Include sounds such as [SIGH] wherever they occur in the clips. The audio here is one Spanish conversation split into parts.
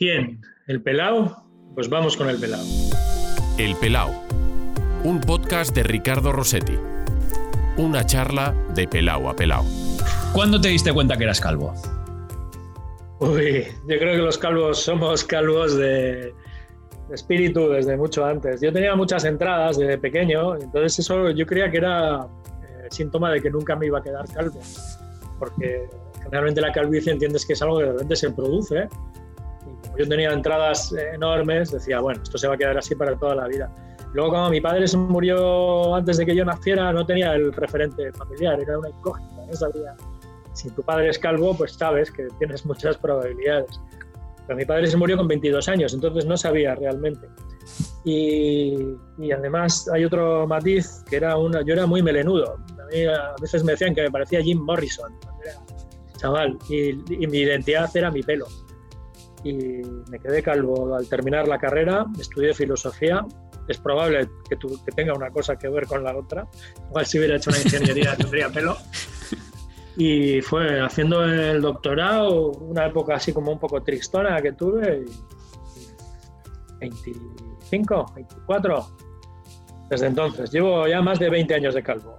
¿Quién? ¿El pelao? Pues vamos con el pelao. El Pelao, un podcast de Ricardo Rossetti. Una charla de pelao a pelao. ¿Cuándo te diste cuenta que eras calvo? Uy, yo creo que los calvos somos calvos de, de espíritu desde mucho antes. Yo tenía muchas entradas desde pequeño, entonces eso yo creía que era eh, síntoma de que nunca me iba a quedar calvo, porque generalmente la calvicie entiendes que es algo que de repente se produce. Yo tenía entradas enormes, decía, bueno, esto se va a quedar así para toda la vida. Luego, cuando mi padre se murió antes de que yo naciera, no tenía el referente familiar, era una incógnita, no sabía. Si tu padre es calvo, pues sabes que tienes muchas probabilidades. Pero mi padre se murió con 22 años, entonces no sabía realmente. Y, y además hay otro matiz que era una, yo era muy melenudo. A, mí a veces me decían que me parecía Jim Morrison cuando era chaval y, y mi identidad era mi pelo. Y me quedé calvo al terminar la carrera, estudié filosofía. Es probable que, tu- que tenga una cosa que ver con la otra. Igual si hubiera hecho una ingeniería tendría pelo. Y fue haciendo el doctorado, una época así como un poco tristona que tuve. y 25, 24. Desde entonces, llevo ya más de 20 años de calvo.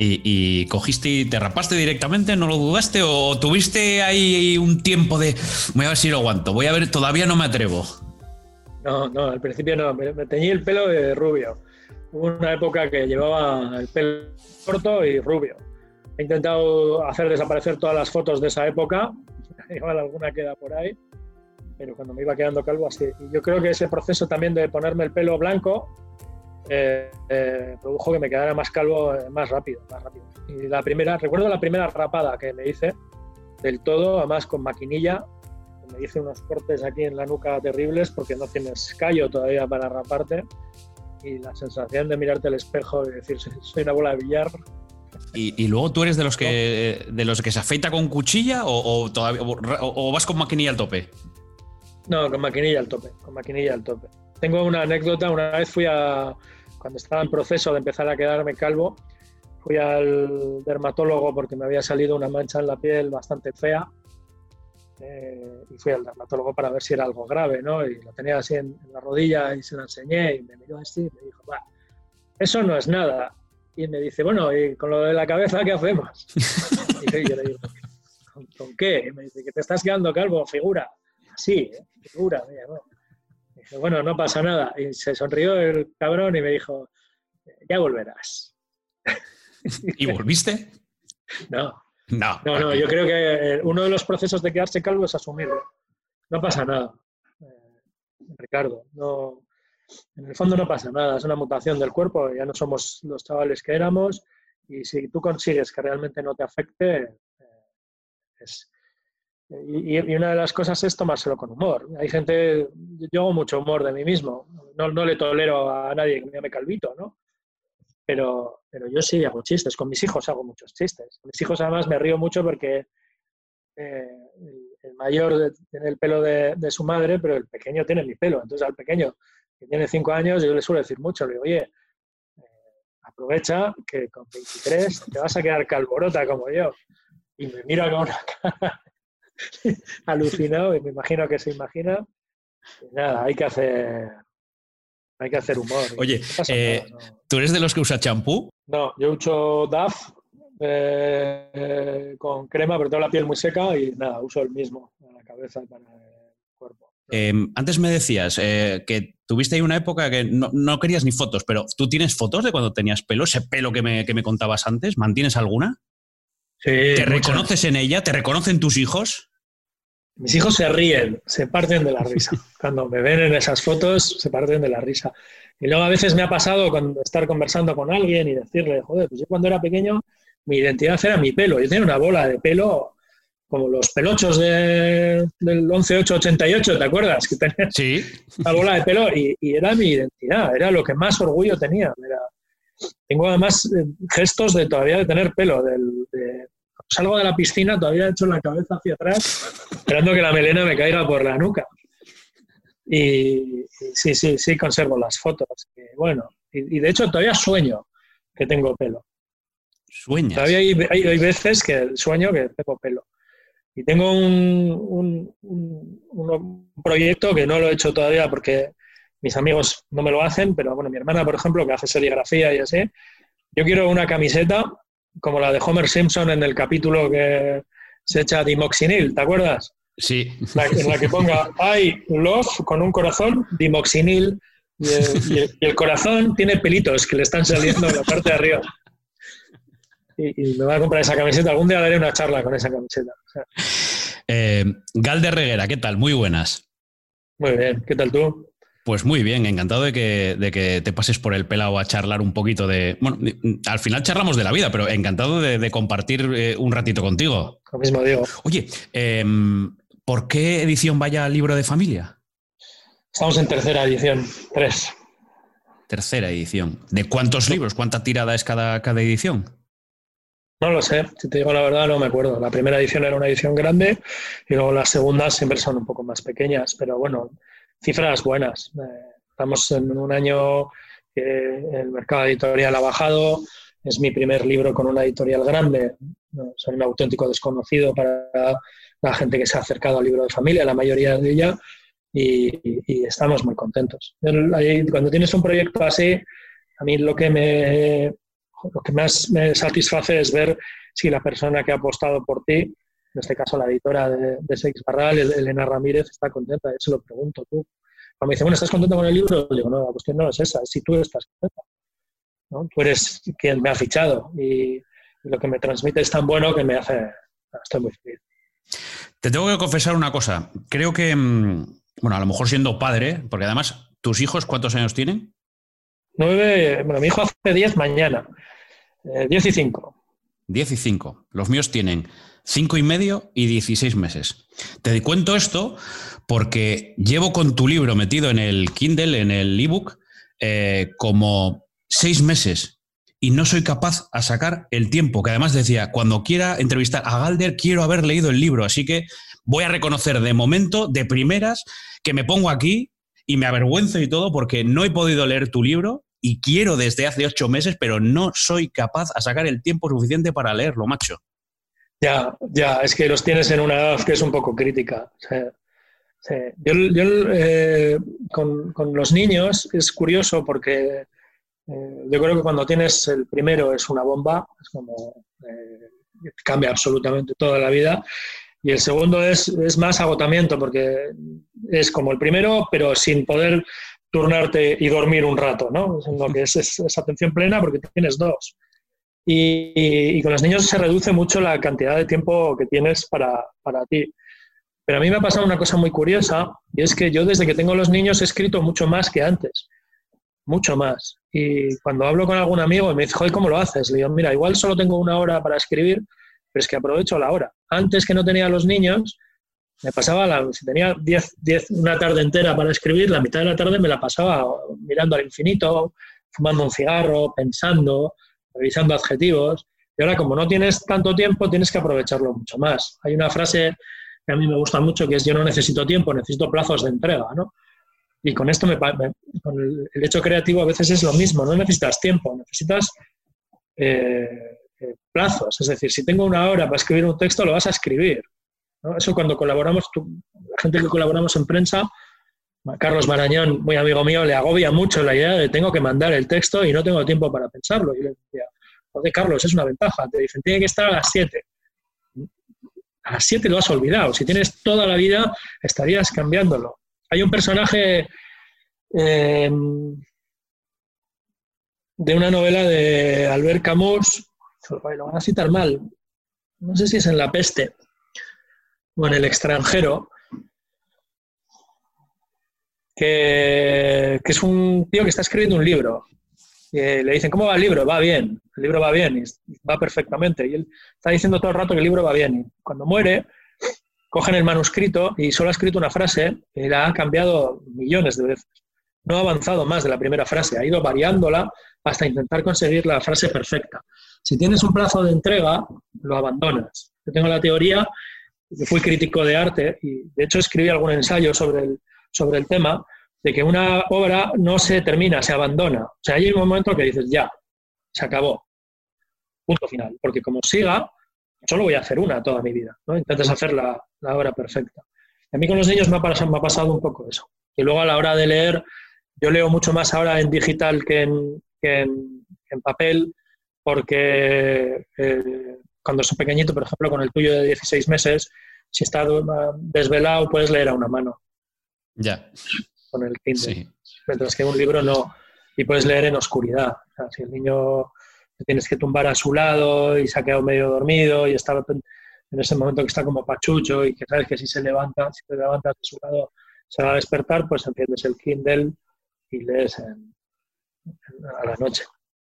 ¿Y, y cogiste y te rapaste directamente? ¿No lo dudaste? ¿O tuviste ahí un tiempo de voy a ver si lo aguanto? Voy a ver, todavía no me atrevo. No, no, al principio no, me, me teñí el pelo de rubio. Hubo una época que llevaba el pelo corto y rubio. He intentado hacer desaparecer todas las fotos de esa época, [LAUGHS] igual alguna queda por ahí, pero cuando me iba quedando calvo así. Y yo creo que ese proceso también de ponerme el pelo blanco eh, eh, produjo que me quedara más calvo eh, más rápido, más rápido. Y la primera, recuerdo la primera rapada que me hice del todo, además con maquinilla, me hice unos cortes aquí en la nuca terribles porque no tienes callo todavía para raparte. Y la sensación de mirarte al espejo y decir soy soy una bola de billar ¿Y, y luego tú eres de los que de los que se afeita con cuchilla o, o todavía, o, o vas con maquinilla al tope? no con maquinilla al tope con maquinilla al tope. Tengo una anécdota. Una vez fui a cuando estaba en proceso de empezar a quedarme calvo fui al dermatólogo porque me había salido una mancha en la piel bastante fea eh, y fui al dermatólogo para ver si era algo grave, ¿no? Y lo tenía así en, la rodilla y se lo enseñé y me miró así y me dijo, va, eso no es nada. Y me dice, bueno, ¿y con lo de la cabeza qué hacemos? [LAUGHS] y yo le digo, ¿con, qué? Y me dice, que te estás quedando calvo, figura. Sí, ¿eh? figura. me llamó. Bueno, no pasa nada. Y se sonrió el cabrón y me dijo, ya volverás. ¿Y volviste? [LAUGHS] No, No. no, no, yo creo que eh, uno de los procesos de quedarse calvo es asumirlo. No pasa nada, eh, Ricardo. No, en el fondo no pasa nada, es una mutación del cuerpo, ya no somos los chavales que éramos y si tú consigues que realmente no te afecte, eh, es... Y, una de las cosas es tomárselo con humor. Hay gente, yo hago mucho humor de mí mismo, no, le tolero a nadie que me llame calvito, ¿no? pero, pero yo sí hago chistes. Con mis hijos hago muchos chistes. Con mis hijos además me río mucho porque eh, el, mayor tiene el pelo de, de su madre, pero el pequeño tiene mi pelo. Entonces al pequeño, que tiene cinco años, yo le suelo decir mucho, le digo, oye, eh, aprovecha que con 23 te vas a quedar calborota como yo. Y me mira con una [LAUGHS] cara [LAUGHS] alucinado y me imagino que se imagina. Y nada, hay que hacer, hay que hacer humor. Oye, No eh, nada, no. ¿tú eres de los que usa champú? No, yo uso DAF eh, eh, con crema, pero tengo la piel muy seca y nada, uso el mismo para la cabeza y para el cuerpo. Eh, antes me decías eh, que tuviste ahí una época que no, no querías ni fotos, pero ¿tú tienes fotos de cuando tenías pelo? ¿Ese pelo que me, que me contabas antes? ¿Mantienes alguna? Sí, ¿Te muchas. reconoces en ella? ¿Te reconocen tus hijos? Mis hijos se ríen, se parten de la risa. [LAUGHS] Cuando me ven en esas fotos, se parten de la risa. Y luego a veces me ha pasado con estar conversando con alguien y decirle, joder, pues yo cuando era pequeño, mi identidad era mi pelo. Yo tenía una bola de pelo como los pelochos de, del 11-8-88, ¿te acuerdas? Que tenía Sí. una bola de pelo y, y era mi identidad, era lo que más orgullo tenía. Era- tengo además eh, gestos de todavía de tener pelo. Del, de- cuando salgo de la piscina todavía he hecho la cabeza hacia atrás, esperando que la melena me caiga por la nuca. Y, y sí, sí, sí conservo las fotos. Y bueno, y, y de hecho todavía sueño que tengo pelo. Sueñas. Todavía hay, hay- hay veces que sueño que tengo pelo. Y tengo un, un- un- uno- proyecto que no lo he hecho todavía porque mis amigos no me lo hacen, pero bueno, mi hermana, por ejemplo, que hace serigrafía y así, yo quiero una camiseta como la de Homer Simpson en el capítulo que se echa dimoxinil, ¿te acuerdas? Sí. en la que ponga I love con un corazón, dimoxinil, y el, corazón tiene pelitos que le están saliendo en la parte de arriba. Y, me voy a comprar esa camiseta. Algún día daré una charla con esa camiseta. Eh, Gal de Reguera, ¿qué tal? Muy buenas. Muy bien, ¿qué tal tú? Pues muy bien, encantado de que, te pases por el pelado a charlar un poquito de. Bueno, al final charlamos de la vida, pero encantado de, compartir eh, un ratito contigo. Lo mismo digo. Oye, em, ¿por qué edición vaya libro de familia? Estamos en tercera edición, tres. Tercera edición. ¿De cuántos libros? ¿Cuánta tirada es cada, cada edición? No lo sé, si te digo la verdad no me acuerdo. La primera edición era una edición grande y luego las segundas siempre son un poco más pequeñas, pero bueno, cifras buenas. Eh, estamos en un año que el mercado editorial ha bajado. Es mi primer libro con una editorial grande. Soy un auténtico desconocido para la gente que se ha acercado al libro de familia, la mayoría de ella, y, estamos muy contentos. Cuando tienes un proyecto así, a mí lo que, me, lo que más me satisface es ver si la persona que ha apostado por ti en este caso la editora de, de Sex Barral, Elena Ramírez, está contenta. Eso lo pregunto tú. Cuando me dice, bueno, ¿estás contenta con el libro? digo, no, la cuestión no es esa, es si tú estás contenta. Tú eres quien me ha fichado y, lo que me transmite es tan bueno que me hace, estoy muy feliz. Te tengo que confesar una cosa. Creo que, mm, bueno, a lo mejor siendo padre, porque además, ¿tus hijos cuántos años tienen? Nueve, bueno, mi hijo hace diez mañana, eh, diez y cinco. Diez y cinco. Los míos tienen cinco y medio y 16 meses. Te cuento esto porque llevo con tu libro metido en el Kindle, en el ebook, eh, como seis meses y no soy capaz a sacar el tiempo, que además decía, cuando quiera entrevistar a Galder, quiero haber leído el libro, así que voy a reconocer de momento, de primeras, que me pongo aquí y me avergüenzo y todo porque no he podido leer tu libro y quiero desde hace ocho meses, pero no soy capaz a sacar el tiempo suficiente para leerlo, macho. Ya, ya, es que los tienes en una edad que es un poco crítica. Yo, eh, con, los niños es curioso porque eh, yo creo que cuando tienes el primero es una bomba, es como eh, cambia absolutamente toda la vida. Y el segundo es, es más agotamiento porque es como el primero, pero sin poder turnarte y dormir un rato, ¿no? lo que es, es atención plena porque tienes dos. Y, con los niños se reduce mucho la cantidad de tiempo que tienes para, para, ti. Pero a mí me ha pasado una cosa muy curiosa, y es que yo desde que tengo los niños he escrito mucho más que antes, mucho más. Y cuando hablo con algún amigo me dice, joder, ¿cómo lo haces? Le digo, mira, igual solo tengo una hora para escribir, pero es que aprovecho la hora. Antes que no tenía los niños, me pasaba, la, si tenía diez, diez, una tarde entera para escribir, la mitad de la tarde me la pasaba mirando al infinito, fumando un cigarro, pensando, revisando adjetivos. Y ahora, como no tienes tanto tiempo, tienes que aprovecharlo mucho más. Hay una frase que a mí me gusta mucho que es yo no necesito tiempo, necesito plazos de entrega, ¿no? Y con esto, me, con el, hecho creativo a veces es lo mismo, no necesitas tiempo, necesitas eh, eh, plazos. Es decir, si tengo una hora para escribir un texto, lo vas a escribir. Eso cuando colaboramos, la gente que colaboramos en prensa, Carlos Marañón, muy amigo mío, le agobia mucho la idea de tengo que mandar el texto y no tengo tiempo para pensarlo. Y le decía, joder, Carlos, es una ventaja. Te dicen, tiene que estar a las 7. A las 7 lo has olvidado. Si tienes toda la vida, estarías cambiándolo. Hay un personaje eh, de una novela de Albert Camus, lo van a citar mal, no sé si es en La peste o en El extranjero, que, es un tío que está escribiendo un libro. Y le dicen, ¿cómo va el libro? Va bien, el libro va bien, y va perfectamente. Y él está diciendo todo el rato que el libro va bien. Y cuando muere, cogen el manuscrito y solo ha escrito una frase y la ha cambiado millones de veces. No ha avanzado más de la primera frase, ha ido variándola hasta intentar conseguir la frase perfecta. Si tienes un plazo de entrega, lo abandonas. Yo tengo la teoría, yo fui crítico de arte y de hecho escribí algún ensayo sobre el, sobre el tema de que una obra no se termina, se abandona. O sea, hay un momento que dices, ya, se acabó. Punto final. Porque como siga, solo voy a hacer una toda mi vida. ¿no? Intentas hacer la, obra perfecta. A mí con los niños me ha, pasado, me ha pasado un poco eso. Y luego a la hora de leer, yo leo mucho más ahora en digital que en, papel, porque eh, cuando soy pequeñito, por ejemplo, con el tuyo de 16 meses, si está desvelado, puedes leer a una mano. Ya. Con el Kindle. Mientras que un libro no. Y puedes leer en oscuridad. si el niño tienes que tumbar a su lado y se ha quedado medio dormido y está en ese momento que está como pachucho y que sabes que si se levanta, si te levantas de su lado se va a despertar, pues enciendes el Kindle y lees a la noche.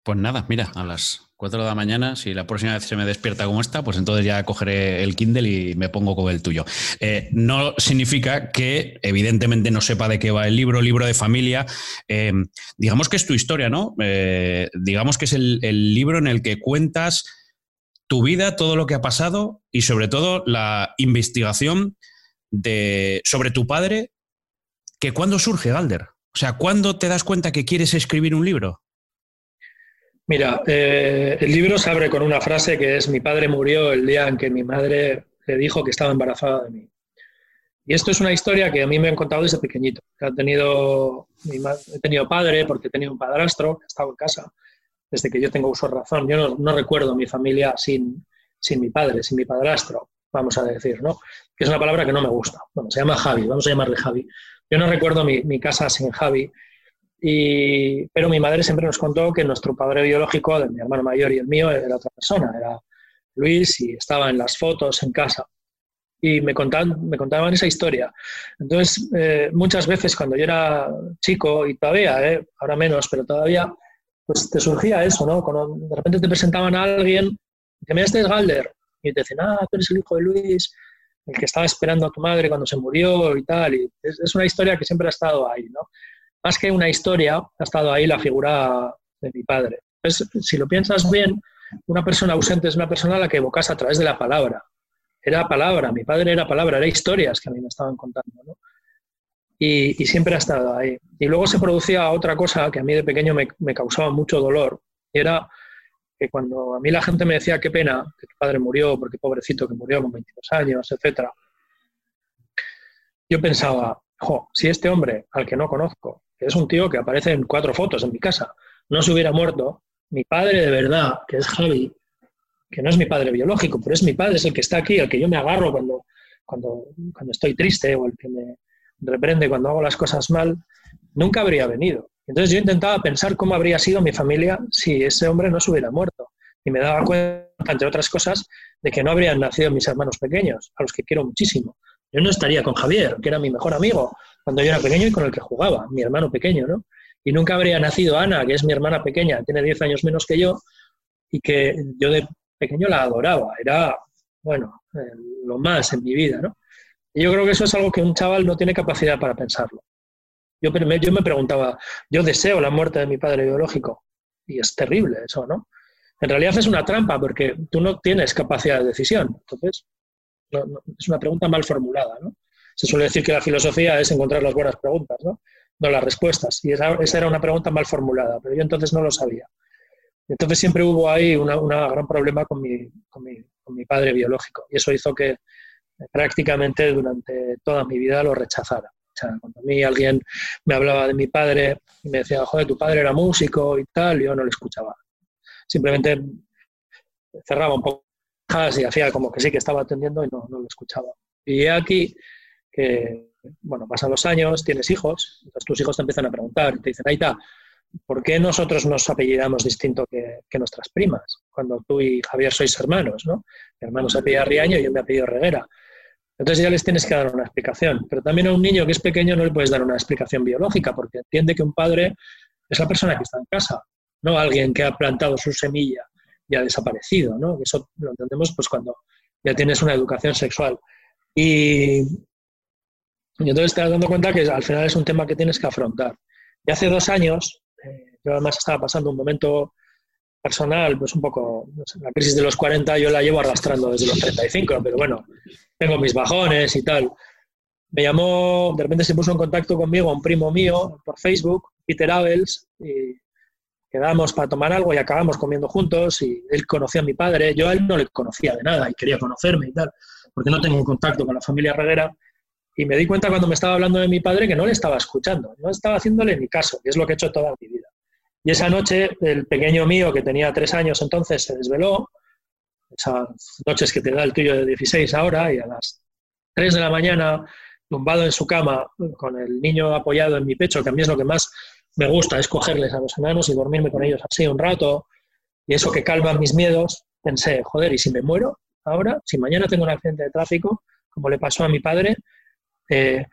Pues nada, mira, a las 4 de la mañana, si la próxima vez se me despierta como esta, pues entonces ya cogeré el Kindle y me pongo con el tuyo. Eh, no significa que evidentemente no sepa de qué va el libro, libro de familia. Eh, digamos que es tu historia, ¿no? Eh, digamos que es el, libro en el que cuentas tu vida, todo lo que ha pasado y sobre todo la investigación sobre tu padre, que cuando surge, Galder. O sea, ¿cuándo te das cuenta que quieres escribir un libro? Mira, eh, el libro se abre con una frase que es mi padre murió el día en que mi madre le dijo que estaba embarazada de mí. Y esto es una historia que a mí me han contado desde pequeñito. He tenido, he tenido padre porque he tenido un padrastro que ha estado en casa desde que yo tengo uso razón. Yo no, recuerdo mi familia sin, sin mi padre, sin mi padrastro, vamos a decir, ¿no? Que es una palabra que no me gusta. Bueno, se llama Javi, vamos a llamarle Javi. Yo no recuerdo mi, mi casa sin Javi pero mi madre siempre nos contó que nuestro padre biológico, de mi hermano mayor y el mío, era otra persona, era Luis y estaba en las fotos en casa. Y me contaban, me contaban esa historia. Entonces, eh, muchas veces cuando yo era chico, y todavía, eh, ahora menos, pero todavía, pues te surgía eso, ¿no? Cuando de repente te presentaban a alguien, que me este es Galder, y te decían, ah, tú eres el hijo de Luis, el que estaba esperando a tu madre cuando se murió y tal. Y es, es una historia que siempre ha estado ahí, ¿no? Más que una historia, ha estado ahí la figura de mi padre. si lo piensas bien, una persona ausente es una persona a la que evocas a través de la palabra. Era palabra, mi padre era palabra, era historias que a mí me estaban contando. Y, siempre ha estado ahí. Y luego se producía otra cosa que a mí de pequeño me, me, causaba mucho dolor. Y era que cuando a mí la gente me decía qué pena que tu padre murió, porque pobrecito que murió con 22 años, etc. Yo pensaba, jo, si este hombre al que no conozco que es un tío que aparece en cuatro fotos en mi casa, no se hubiera muerto, mi padre de verdad, que es Javi, que no es mi padre biológico, pero es mi padre, es el que está aquí, al que yo me agarro cuando, cuando, estoy triste o el que me reprende cuando hago las cosas mal, nunca habría venido. Entonces yo intentaba pensar cómo habría sido mi familia si ese hombre no se hubiera muerto. Y me daba cuenta, entre otras cosas, de que no habrían nacido mis hermanos pequeños, a los que quiero muchísimo. Yo no estaría con Javier, que era mi mejor amigo, cuando yo era pequeño y con el que jugaba, mi hermano pequeño, ¿no? Y nunca habría nacido Ana, que es mi hermana pequeña, tiene 10 años menos que yo, y que yo de pequeño la adoraba, era, bueno, lo más en mi vida, ¿no? Y yo creo que eso es algo que un chaval no tiene capacidad para pensarlo. Yo, yo me preguntaba, yo deseo la muerte de mi padre biológico, y es terrible eso, ¿no? En realidad es una trampa porque tú no tienes capacidad de decisión. Entonces, es una pregunta mal formulada, ¿no? Se suele decir que la filosofía es encontrar las buenas preguntas, ¿no? Las respuestas. Y esa, era una pregunta mal formulada, pero yo entonces no lo sabía. Entonces siempre hubo ahí un gran problema con mi, con, mi, padre biológico. Y eso hizo que prácticamente durante toda mi vida lo rechazara. O sea, cuando a mí alguien me hablaba de mi padre y me decía, joder, tu padre era músico y tal, yo no le escuchaba. Simplemente cerraba un poco y hacía como que sí que estaba atendiendo y no, no lo escuchaba. Y aquí que, bueno, pasan los años, tienes hijos, tus hijos te empiezan a preguntar te dicen, está, ¿por qué nosotros nos apellidamos distinto que, nuestras primas? Cuando tú y Javier sois hermanos, ¿no? Mi hermano se apellida Riaño y yo me apellido Reguera. Entonces ya les tienes que dar una explicación. Pero también a un niño que es pequeño no le puedes dar una explicación biológica, porque entiende que un padre es la persona que está en casa, no alguien que ha plantado su semilla y ha desaparecido, ¿no? Eso lo entendemos pues cuando ya tienes una educación sexual. Y, y entonces te das dando cuenta que al final es un tema que tienes que afrontar. Y hace dos años, eh, yo además estaba pasando un momento personal, pues un poco, la crisis de los 40 yo la llevo arrastrando desde los 35, pero bueno, tengo mis bajones y tal. Me llamó, de repente se puso en contacto conmigo un primo mío por Facebook, Peter Abels, y quedamos para tomar algo y acabamos comiendo juntos y él conocía a mi padre, yo a él no le conocía de nada y quería conocerme y tal, porque no tengo contacto con la familia Reguera Y me di cuenta cuando me estaba hablando de mi padre que no le estaba escuchando, no estaba haciéndole ni caso, que es lo que he hecho toda mi vida. Y esa noche el pequeño mío, que tenía tres años entonces, se desveló, esas noches que te da el tuyo de 16 ahora, y a las 3 de la mañana, tumbado en su cama, con el niño apoyado en mi pecho, que a mí es lo que más me gusta, es cogerles a los enanos y dormirme con ellos así un rato, y eso que calma mis miedos, pensé, joder, ¿y si me muero ahora? Si mañana tengo un accidente de tráfico, como le pasó a mi padre, eh,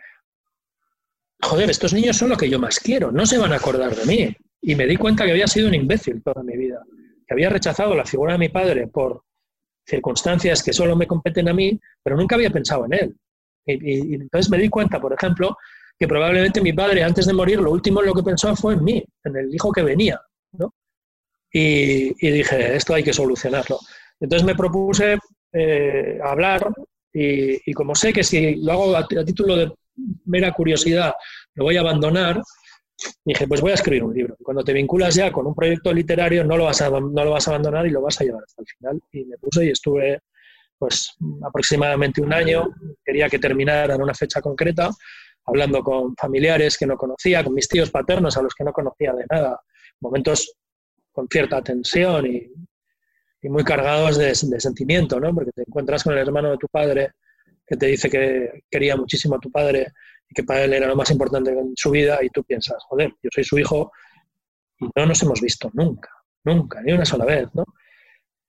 joder, estos niños son lo que yo más quiero, no se van a acordar de mí. Y me di cuenta que había sido un imbécil toda mi vida, que había rechazado la figura de mi padre por circunstancias que solo me competen a mí, pero nunca había pensado en él. Y, entonces me di cuenta, por ejemplo, que probablemente mi padre antes de morir lo último en lo que pensó fue en mí, en el hijo que venía. Y, dije, esto hay que solucionarlo. Entonces me propuse eh, hablar y, como sé que si lo hago a, título de mera curiosidad, lo voy a abandonar, dije, pues voy a escribir un libro. Cuando te vinculas ya con un proyecto literario, no lo vas a, no lo vas a abandonar y lo vas a llevar hasta el final. Y me puse y estuve pues aproximadamente un año. Quería que terminara en una fecha concreta, hablando con familiares que no conocía, con mis tíos paternos a los que no conocía de nada. Momentos con cierta tensión y, y muy cargados de, sentimiento, ¿no? Porque te encuentras con el hermano de tu padre que te dice que quería muchísimo a tu padre y que para él era lo más importante en su vida y tú piensas, joder, yo soy su hijo y no nos hemos visto nunca, nunca, ni una sola vez, ¿no?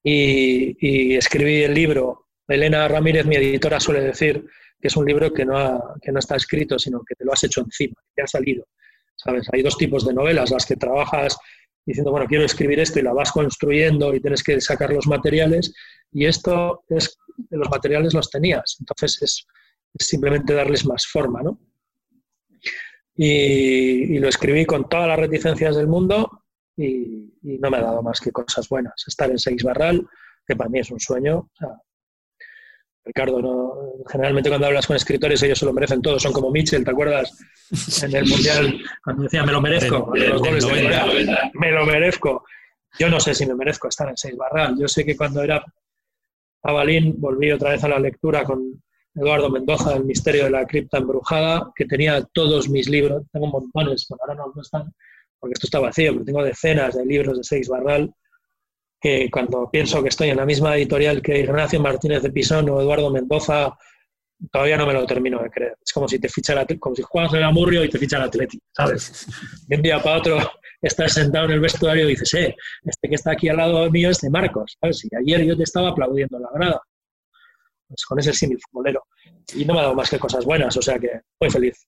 Y, escribí el libro. Elena Ramírez, mi editora, suele decir que es un libro que no, que no está escrito, sino que te lo has hecho encima, que ha salido. ¿Sabes? Hay dos tipos de novelas, las que trabajas diciendo, bueno, quiero escribir esto y la vas construyendo y tienes que sacar los materiales y esto es, los materiales los tenías, entonces es, simplemente darles más forma, ¿no? Y, lo escribí con todas las reticencias del mundo y, no me ha dado más que cosas buenas. Estar en Seis Barral, que para mí es un sueño, Ricardo, ¿no? generalmente cuando hablas con escritores ellos se lo merecen todo, son como Mitchell, ¿te acuerdas? En el Mundial, cuando decía me lo merezco, me lo merezco. Yo no sé si me merezco estar en Seis Barral. Yo sé que cuando era Avalín volví otra vez a la lectura con Eduardo Mendoza, El misterio de la cripta embrujada, que tenía todos mis libros, tengo montones, pero ahora no están, porque esto está vacío, pero tengo decenas de libros de Seis Barral que cuando pienso que estoy en la misma editorial que Ignacio Martínez de Pisón o Eduardo Mendoza, todavía no me lo termino de creer. Es como si te fichara, como si juegas en el Amurrio y te ficha el Atlético, ¿sabes? De un día para otro estás sentado en el vestuario y dices, eh, este que está aquí al lado mío es de Marcos, ¿sabes? Y ayer yo te estaba aplaudiendo en la grada. Pues con ese símil futbolero. Y no me ha dado más que cosas buenas, o sea que muy feliz.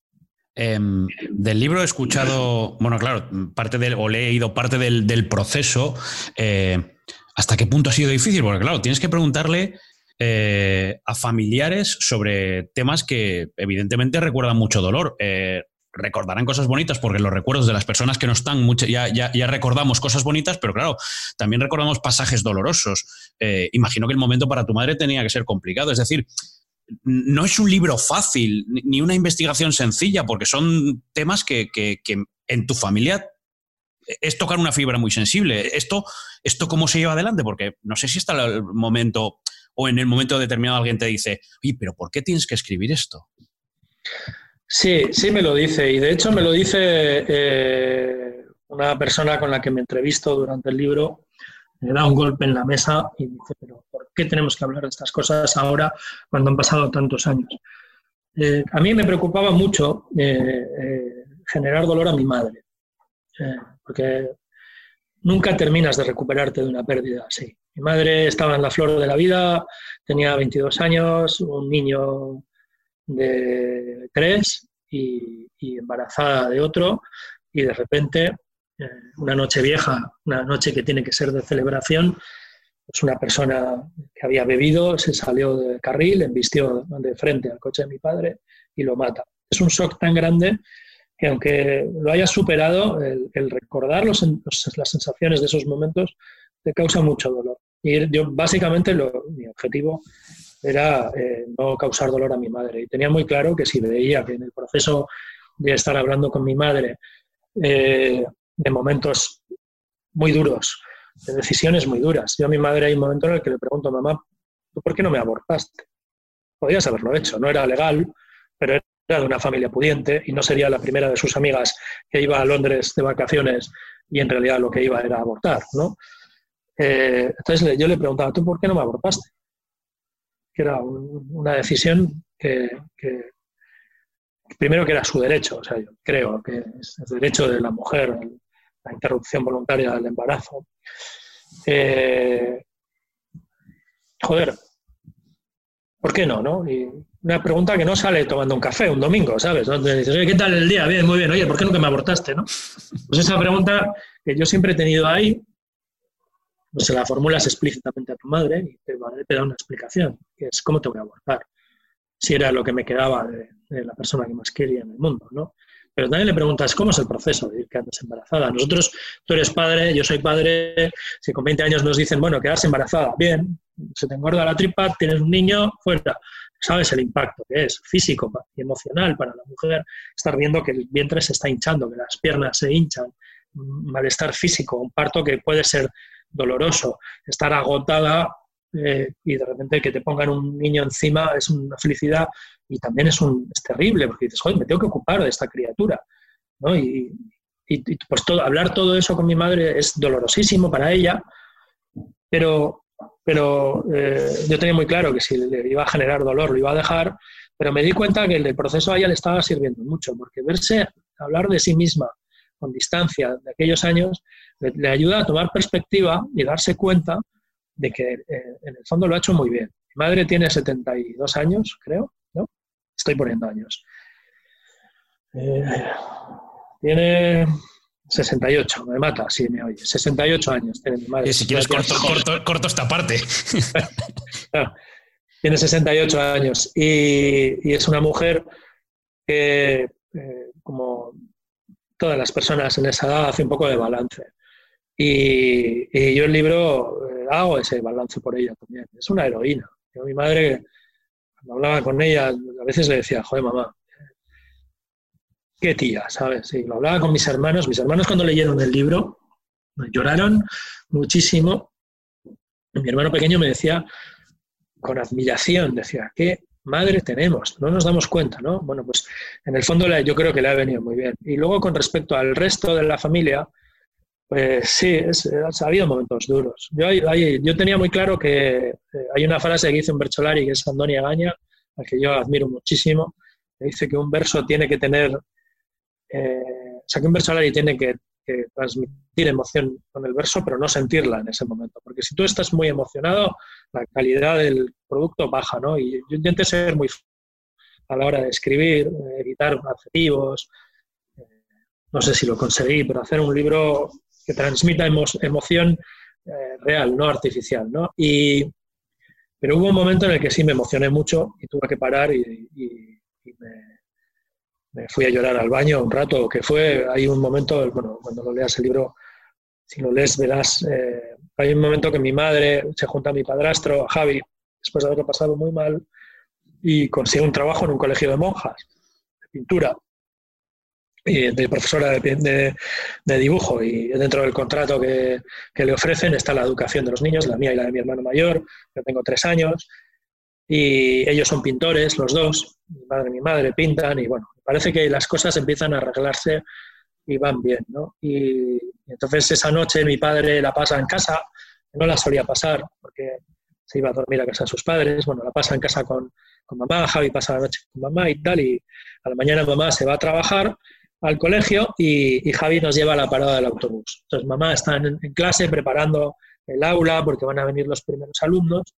Em, del libro he escuchado, bueno, claro, parte del, o le he leído parte del, proceso. Eh, ¿Hasta qué punto ha sido difícil? Porque, claro, tienes que preguntarle eh, a familiares sobre temas que evidentemente recuerdan mucho dolor. Eh, recordarán cosas bonitas porque los recuerdos de las personas que no están, mucho, ya, ya, recordamos cosas bonitas, pero claro, también recordamos pasajes dolorosos. imagino que el momento para tu madre tenía que ser complicado. Es decir, no es un libro fácil ni una investigación sencilla, porque son temas que, en tu familia es tocar una fibra muy sensible. Esto, esto cómo se lleva adelante, porque no sé si está el momento o en el momento determinado alguien te dice, oye, pero ¿por qué tienes que escribir esto? Sí, sí me lo dice. Y de hecho me lo dice eh, una persona con la que me entrevisto durante el libro. Me da un golpe en la mesa y dice, pero qué tenemos que hablar de estas cosas ahora cuando han pasado tantos años? Eh, a mí me preocupaba mucho eh, eh, generar dolor a mi madre, porque nunca terminas de recuperarte de una pérdida así. Mi madre estaba en la flor de la vida, tenía 22 años, un niño de tres y embarazada de otro, y de repente, una noche vieja, una noche que tiene que ser de celebración, es una persona que había bebido, se salió del carril, embistió de frente al coche de mi padre y lo mata. Es un shock tan grande que aunque lo hayas superado, el, recordar las sensaciones de esos momentos te causa mucho dolor. Y yo básicamente mi objetivo era eh, no causar dolor a mi madre. Y tenía muy claro que si veía que en el proceso de estar hablando con mi madre eh, de momentos muy duros, de decisiones muy duras. Yo a mi madre hay un momento en el que le pregunto, mamá, ¿tú por qué no me abortaste? Podías haberlo hecho, no era legal, pero era de una familia pudiente y no sería la primera de sus amigas que iba a Londres de vacaciones y en realidad lo que iba era abortar, ¿no? Eh, entonces yo le preguntaba, ¿tú por qué no me abortaste? Que era una decisión que, primero que era su derecho, o sea, yo creo que es el derecho de la mujer, la interrupción voluntaria del embarazo. Eh, joder, ¿por qué no? no? Una pregunta que no sale tomando un café un domingo, ¿sabes? dices, ¿qué tal el día? Bien, muy bien. Oye, ¿por qué nunca me abortaste? ¿no? Pues esa pregunta que yo siempre he tenido ahí, pues se la formulas explícitamente a tu madre y te, te da una explicación, que es cómo te voy a abortar, si era lo que me quedaba de la persona que más quería en el mundo, ¿no? Pero también le preguntas, ¿cómo es el proceso de ir quedándose embarazada? Nosotros, tú eres padre, yo soy padre, si con 20 años nos dicen, bueno, quedarse embarazada, bien, se te engorda la tripa, tienes un niño, fuera. Sabes el impacto que es físico y emocional para la mujer, estar viendo que el vientre se está hinchando, que las piernas se hinchan, malestar físico, un parto que puede ser doloroso, estar agotada eh, y de repente que te pongan un niño encima es una felicidad y también es, un, es terrible, porque dices, joder, me tengo que ocupar de esta criatura. ¿no? Y, y, pues todo, hablar todo eso con mi madre es dolorosísimo para ella, pero, pero eh, yo tenía muy claro que si le iba a generar dolor lo iba a dejar, pero me di cuenta que el, proceso a ella le estaba sirviendo mucho, porque verse, hablar de sí misma con distancia de aquellos años, le, ayuda a tomar perspectiva y darse cuenta de que eh, en el fondo lo ha hecho muy bien. Mi madre tiene 72 años, creo, estoy poniendo años. Eh, tiene 68, me mata si me oye. 68 años tiene mi madre. si quieres corto, esta parte. [LAUGHS] tiene 68 años y, es una mujer que, eh, como todas las personas en esa edad, hace un poco de balance. Y, yo el libro eh, hago ese balance por ella también. Es una heroína. mi madre cuando hablaba con ella, a veces le decía, joder, mamá, qué tía, ¿sabes? Y lo hablaba con mis hermanos. Mis hermanos cuando leyeron el libro lloraron muchísimo. Mi hermano pequeño me decía, con admiración, decía, qué madre tenemos, no nos damos cuenta, ¿no? Bueno, pues en el fondo yo creo que le ha venido muy bien. Y luego con respecto al resto de la familia, pues sí, es, ha habido momentos duros. Yo, tenía muy claro que eh, hay una frase que dice un Bercholari, que es Andonia Gaña, al que yo admiro muchísimo, que dice que un verso tiene que tener, eh, o sea, que un Bercholari tiene que, transmitir emoción con el verso, pero no sentirla en ese momento. Porque si tú estás muy emocionado, la calidad del producto baja, ¿no? Y yo intenté ser muy a la hora de escribir, evitar adjetivos, eh, no sé si lo conseguí, pero hacer un libro que transmita emoción eh, real, no artificial. ¿no? Y, pero hubo un momento en el que sí me emocioné mucho y tuve que parar y, me, fui a llorar al baño un rato, que fue, hay un momento, bueno, cuando lo leas el libro, si lo lees verás, eh, hay un momento que mi madre se junta a mi padrastro, a Javi, después de haberlo pasado muy mal, y consigue un trabajo en un colegio de monjas, de pintura de profesora de, dibujo. Y dentro del contrato que, le ofrecen está la educación de los niños, la mía y la de mi hermano mayor, yo tengo tres años, y ellos son pintores, los dos, mi madre y mi madre pintan, y bueno, parece que las cosas empiezan a arreglarse y van bien, ¿no? Y, entonces esa noche mi padre la pasa en casa, no la solía pasar porque se iba a dormir a casa de sus padres, bueno, la pasa en casa con, con mamá, Javi pasa la noche con mamá y tal, y a la mañana mamá se va a trabajar al colegio y, Javi nos lleva a la parada del autobús. Entonces, mamá está en, clase preparando el aula porque van a venir los primeros alumnos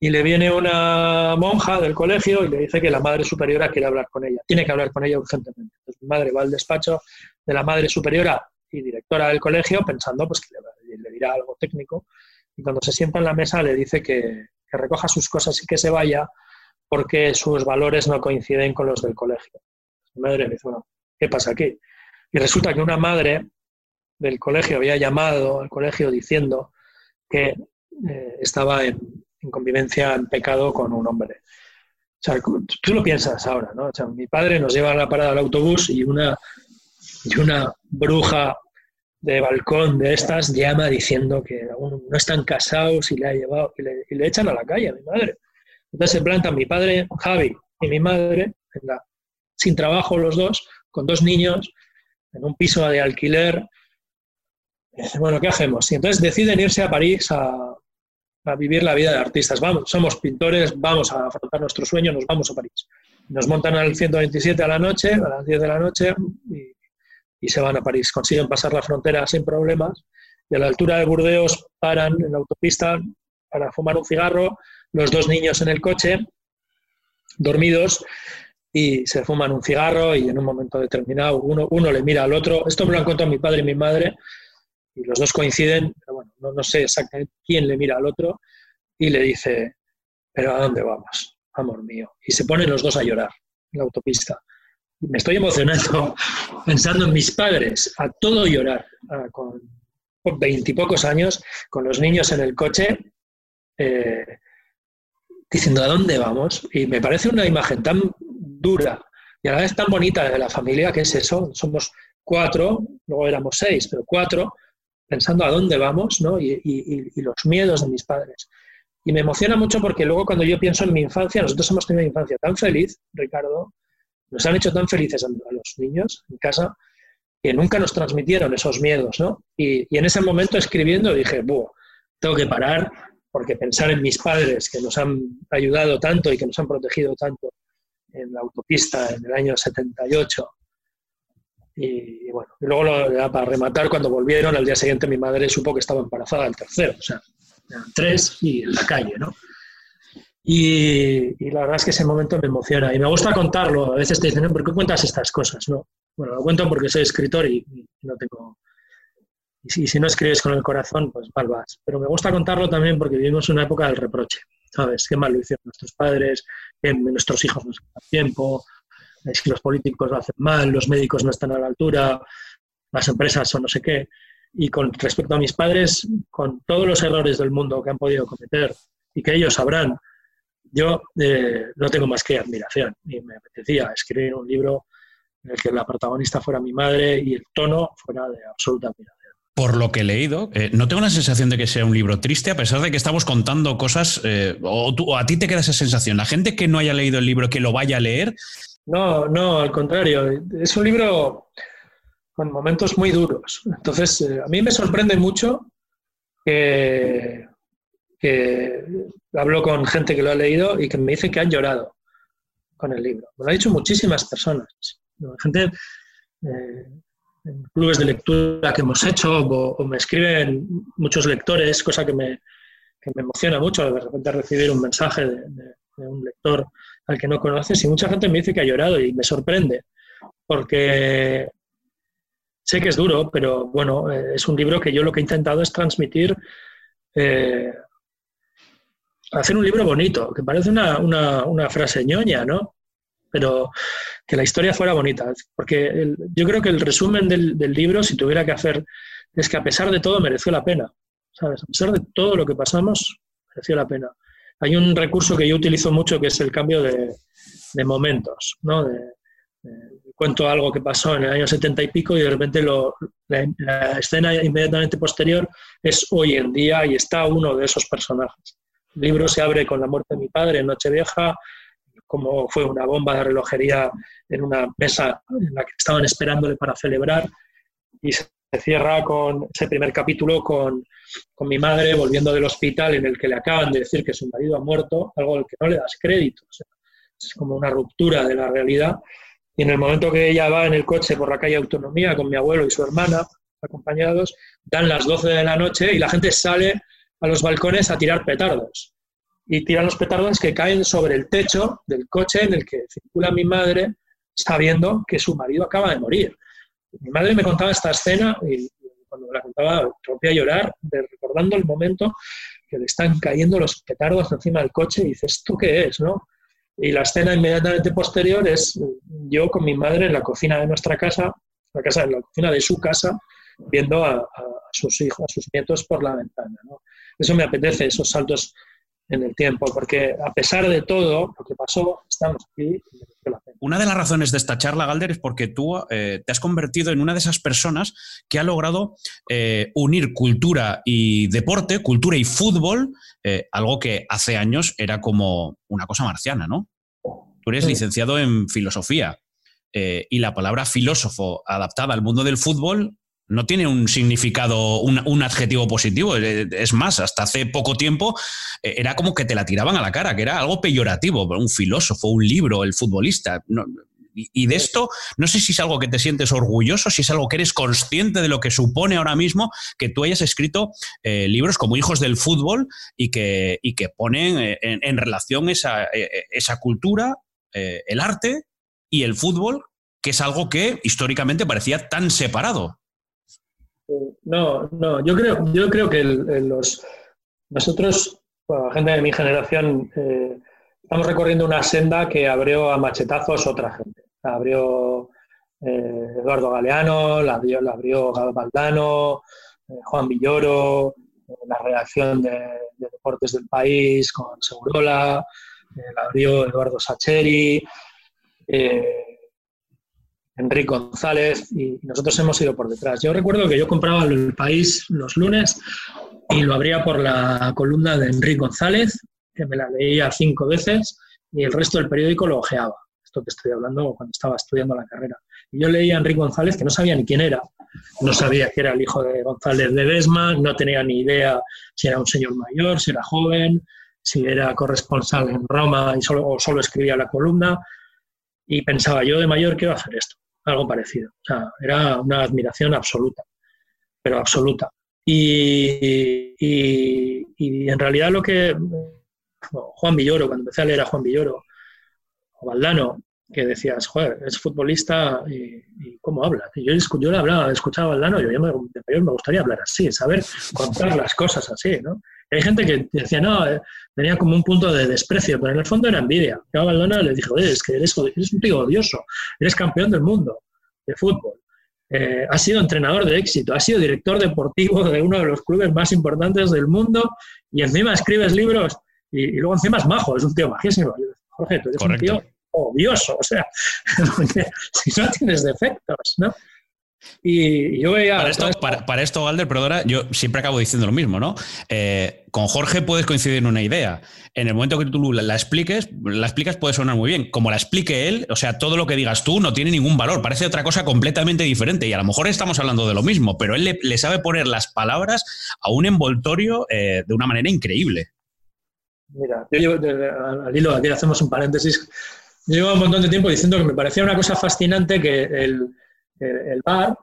y le viene una monja del colegio y le dice que la madre superiora quiere hablar con ella. Tiene que hablar con ella urgentemente. Entonces, mi madre va al despacho de la madre superiora y directora del colegio pensando pues, que le, dirá algo técnico y cuando se sienta en la mesa le dice que, recoja sus cosas y que se vaya porque sus valores no coinciden con los del colegio. Mi madre le dice, bueno, ¿qué pasa aquí? Y resulta que una madre del colegio había llamado al colegio diciendo que eh, estaba en, convivencia, en pecado con un hombre. Tú lo piensas ahora, ¿no? Mi padre nos lleva a la parada del autobús y una, y una bruja de balcón de estas llama diciendo que aún no están casados y le ha llevado y le, echan a la calle a mi madre. Entonces se plantan mi padre Javi y mi madre sin trabajo los dos, con dos niños, en un piso de alquiler. bueno, ¿qué hacemos? Y entonces deciden irse a París a, vivir la vida de artistas. Vamos, somos pintores, vamos a afrontar nuestro sueño, nos vamos a París. Nos montan al 127 a la noche, a las 10 de la noche, y, y se van a París. Consiguen pasar la frontera sin problemas y a la altura de Burdeos paran en la autopista para fumar un cigarro, los dos niños en el coche, dormidos, y se fuman un cigarro y en un momento determinado uno, uno le mira al otro. Esto me lo han contado mi padre y mi madre y los dos coinciden, pero bueno, no, no sé exactamente quién le mira al otro y le dice, pero ¿a dónde vamos, amor mío? Y se ponen los dos a llorar en la autopista. Y me estoy emocionando [LAUGHS] pensando en mis padres, a todo llorar, con veintipocos años, con los niños en el coche, eh, diciendo a dónde vamos. Y me parece una imagen tan dura y a la vez tan bonita de la familia, que es eso, somos cuatro, luego éramos seis, pero cuatro, pensando a dónde vamos, ¿no? Y, los miedos de mis padres. Y me emociona mucho porque luego cuando yo pienso en mi infancia, nosotros hemos tenido una infancia tan feliz, Ricardo, nos han hecho tan felices a, los niños en casa, que nunca nos transmitieron esos miedos, ¿no? Y, en ese momento escribiendo dije, Buah, tengo que parar, porque pensar en mis padres que nos han ayudado tanto y que nos han protegido tanto en la autopista en el año 78. Y, bueno, y luego para rematar, cuando volvieron, al día siguiente mi madre supo que estaba embarazada del tercero, o sea, eran tres y en la calle, ¿no? Y, la verdad es que ese momento me emociona y me gusta contarlo. A veces te dicen, ¿por qué cuentas estas cosas? No, bueno, lo cuento porque soy escritor y, no tengo... Y si, no escribes con el corazón, pues mal vas. Pero me gusta contarlo también porque vivimos una época del reproche. ¿Sabes? Qué mal lo hicieron nuestros padres, que nuestros hijos no se tiempo, es que los políticos lo hacen mal, los médicos no están a la altura, las empresas o no sé qué. Y con respecto a mis padres, con todos los errores del mundo que han podido cometer y que ellos sabrán, yo eh, no tengo más que admiración. Y me apetecía escribir un libro en el que la protagonista fuera mi madre y el tono fuera de absoluta admiración. Por lo que he leído, eh, no tengo la sensación de que sea un libro triste, a pesar de que estamos contando cosas, eh, o, a ti te queda esa sensación. La gente que no haya leído el libro, que lo vaya a leer. No, no, al contrario. Es un libro con momentos muy duros. Entonces, eh, a mí me sorprende mucho que, hablo con gente que lo ha leído y que me dice que han llorado con el libro. Me lo han dicho muchísimas personas. Gente en clubes de lectura que hemos hecho o, me escriben muchos lectores, cosa que me, que me, emociona mucho de repente recibir un mensaje de, un lector al que no conoces y mucha gente me dice que ha llorado y me sorprende porque sé que es duro, pero bueno, eh, es un libro que yo lo que he intentado es transmitir, eh, hacer un libro bonito, que parece una, una, una frase ñoña, ¿no? Pero que la historia fuera bonita. Porque yo creo que el resumen del, libro, si tuviera que hacer, es que a pesar de todo mereció la pena. ¿sabes? A pesar de todo lo que pasamos, mereció la pena. Hay un recurso que yo utilizo mucho que es el cambio de, momentos. ¿no? cuento algo que pasó en el año setenta y pico y de repente lo, la, escena inmediatamente posterior es hoy en día y está uno de esos personajes. El libro se abre con la muerte de mi padre en Nochevieja, como fue una bomba de relojería en una mesa en la que estaban esperándole para celebrar y se cierra con ese primer capítulo con, con, mi madre volviendo del hospital en el que le acaban de decir que su marido ha muerto, algo al que no le das crédito. es como una ruptura de la realidad. Y en el momento que ella va en el coche por la calle Autonomía con mi abuelo y su hermana, acompañados, dan las 12 de la noche y la gente sale a los balcones a tirar petardos y tiran los petardos que caen sobre el techo del coche en el que circula mi madre sabiendo que su marido acaba de morir. Mi madre me contaba esta escena y cuando me la contaba rompía a llorar recordando el momento que le están cayendo los petardos encima del coche y dices, ¿esto qué es? ¿no? Y la escena inmediatamente posterior es yo con mi madre en la cocina de nuestra casa, la, casa, en la cocina de su casa, viendo a, sus hijos, a sus nietos por la ventana. Eso me apetece, esos saltos en el tiempo, porque a pesar de todo lo que pasó, estamos aquí. Una de las razones de esta charla, Galder, es porque tú eh, te has convertido en una de esas personas que ha logrado eh, unir cultura y deporte, cultura y fútbol, eh, algo que hace años era como una cosa marciana, ¿no? Tú eres licenciado en filosofía. y la palabra filósofo adaptada al mundo del fútbol no tiene un significado, un, adjetivo positivo. Eh, es más, hasta hace poco tiempo eh, era como que te la tiraban a la cara, que era algo peyorativo, un filósofo, un libro, el futbolista. y, de esto, no sé si es algo que te sientes orgulloso, si es algo que eres consciente de lo que supone ahora mismo que tú hayas escrito libros como Hijos del Fútbol y que, que ponen en, relación esa, esa cultura, el arte y el fútbol, que es algo que históricamente parecía tan separado. No, no, yo creo, yo creo que los, nosotros, la gente de mi generación, eh, estamos recorriendo una senda que abrió a machetazos otra gente. La abrió eh, Eduardo Galeano, la abrió, la abrió eh, Juan Villoro, la redacción de, Deportes del País con Segurola, la abrió Eduardo Sacheri, Enrique González, y nosotros hemos ido por detrás. Yo recuerdo que yo compraba El País los lunes y lo abría por la columna de Enrique González, que me la leía cinco veces, y el resto del periódico lo ojeaba. Esto que estoy hablando cuando estaba estudiando la carrera. Y yo leía a Enrique González, que no sabía ni quién era. No sabía que era el hijo de González de Desma, no tenía ni idea si era un señor mayor, si era joven, si era corresponsal en Roma y solo, o solo escribía la columna y pensaba, yo de mayor quiero hacer esto, algo parecido. Era una admiración absoluta, pero absoluta. Y, y, en realidad lo que Juan Villoro, cuando empecé a leer a Juan Villoro, o Valdano, que decías, joder, es futbolista y, cómo habla. yo, yo le hablaba, escuchaba a Valdano, yo me, me gustaría hablar así, saber contar las cosas así, ¿no? Hay gente que decía, no, eh, tenía como un punto de desprecio, pero en el fondo era envidia. Yo a Valdona le dijo, es que eres, un tío odioso, eres campeón del mundo de fútbol, eh, has sido entrenador de éxito, has sido director deportivo de uno de los clubes más importantes del mundo y encima escribes libros y, luego encima es majo, es un tío majísimo. Jorge, tú eres un tío odioso, o sea, [LAUGHS] si no tienes defectos, ¿no? Y yo veía. Para esto, para, esto, Valder, perdona, yo siempre acabo diciendo lo mismo, ¿no? Eh, con Jorge puedes coincidir en una idea. En el momento que tú la, expliques, la explicas puede sonar muy bien. Como la explique él, o sea, todo lo que digas tú no tiene ningún valor. Parece otra cosa completamente diferente. Y a lo mejor estamos hablando de lo mismo, pero él le, sabe poner las palabras a un envoltorio eh, de una manera increíble. Mira, yo llevo, al hilo, aquí hacemos un paréntesis. Yo llevo un montón de tiempo diciendo que me parecía una cosa fascinante que el el VAR,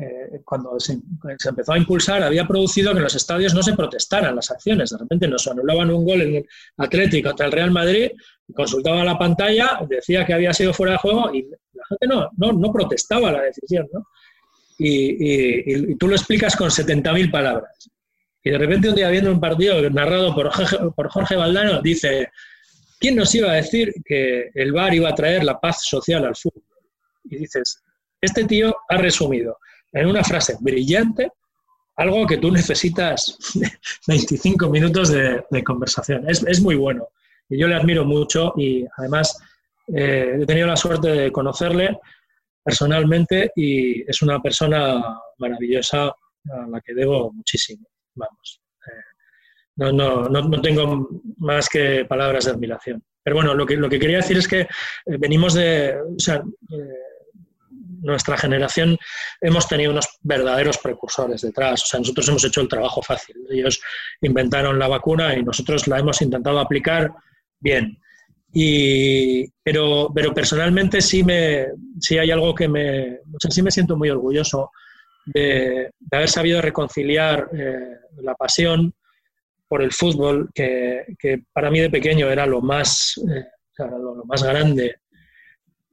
eh, cuando se, empezó a impulsar, había producido que en los estadios no se protestaran las acciones. De repente nos anulaban un gol en el Atlético contra el Real Madrid, consultaba la pantalla, decía que había sido fuera de juego y la gente no, no, protestaba la decisión. Y, tú lo explicas con 70.000 palabras. Y de repente un día viendo un partido narrado por Jorge, por Jorge Valdano, dice, ¿quién nos iba a decir que el VAR iba a traer la paz social al fútbol? Y dices, este tío ha resumido en una frase brillante algo que tú necesitas [LAUGHS] 25 minutos de, conversación. Es, muy bueno y yo le admiro mucho y además eh, he tenido la suerte de conocerle personalmente y es una persona maravillosa a la que debo muchísimo. Vamos. Eh, no, no, no, tengo más que palabras de admiración. Pero bueno, lo que, lo que quería decir es que eh, venimos de nuestra generación hemos tenido unos verdaderos precursores detrás. O sea, nosotros hemos hecho el trabajo fácil. Ellos inventaron la vacuna y nosotros la hemos intentado aplicar bien. Y, pero, pero personalmente sí, me, sí hay algo que me... O sea, sí me siento muy orgulloso de, haber sabido reconciliar eh, la pasión por el fútbol, que, que, para mí de pequeño era lo más, eh, lo más grande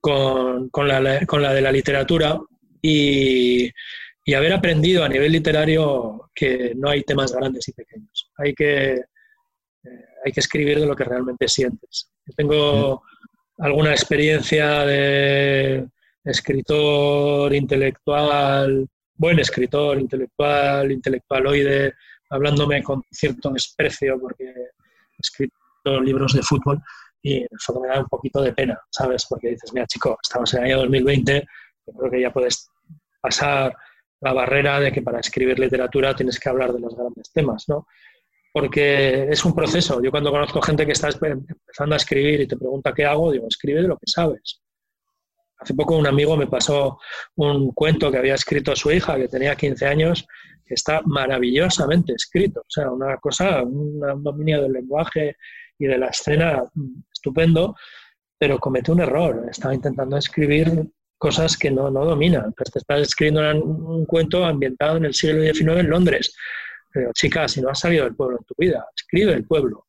con, la, con la, de la literatura y, y, haber aprendido a nivel literario que no hay temas grandes y pequeños. Hay que, eh, hay que escribir de lo que realmente sientes. Yo tengo alguna experiencia de escritor intelectual, buen escritor intelectual, intelectualoide, hablándome con cierto desprecio porque he escrito libros de fútbol y eso me da un poquito de pena, ¿sabes? Porque dices, mira chico, estamos en el año 2020, yo creo que ya puedes pasar la barrera de que para escribir literatura tienes que hablar de los grandes temas, ¿no? Porque es un proceso. Yo cuando conozco gente que está empezando a escribir y te pregunta qué hago, digo, escribe de lo que sabes. Hace poco un amigo me pasó un cuento que había escrito su hija, que tenía 15 años, que está maravillosamente escrito. O sea, una cosa, un dominio del lenguaje y de la escena estupendo, pero comete un error. Estaba intentando escribir cosas que no, no domina. Pues estás escribiendo un, cuento ambientado en el siglo XIX en Londres. Pero, chica, si no has salido del pueblo en tu vida, escribe el pueblo,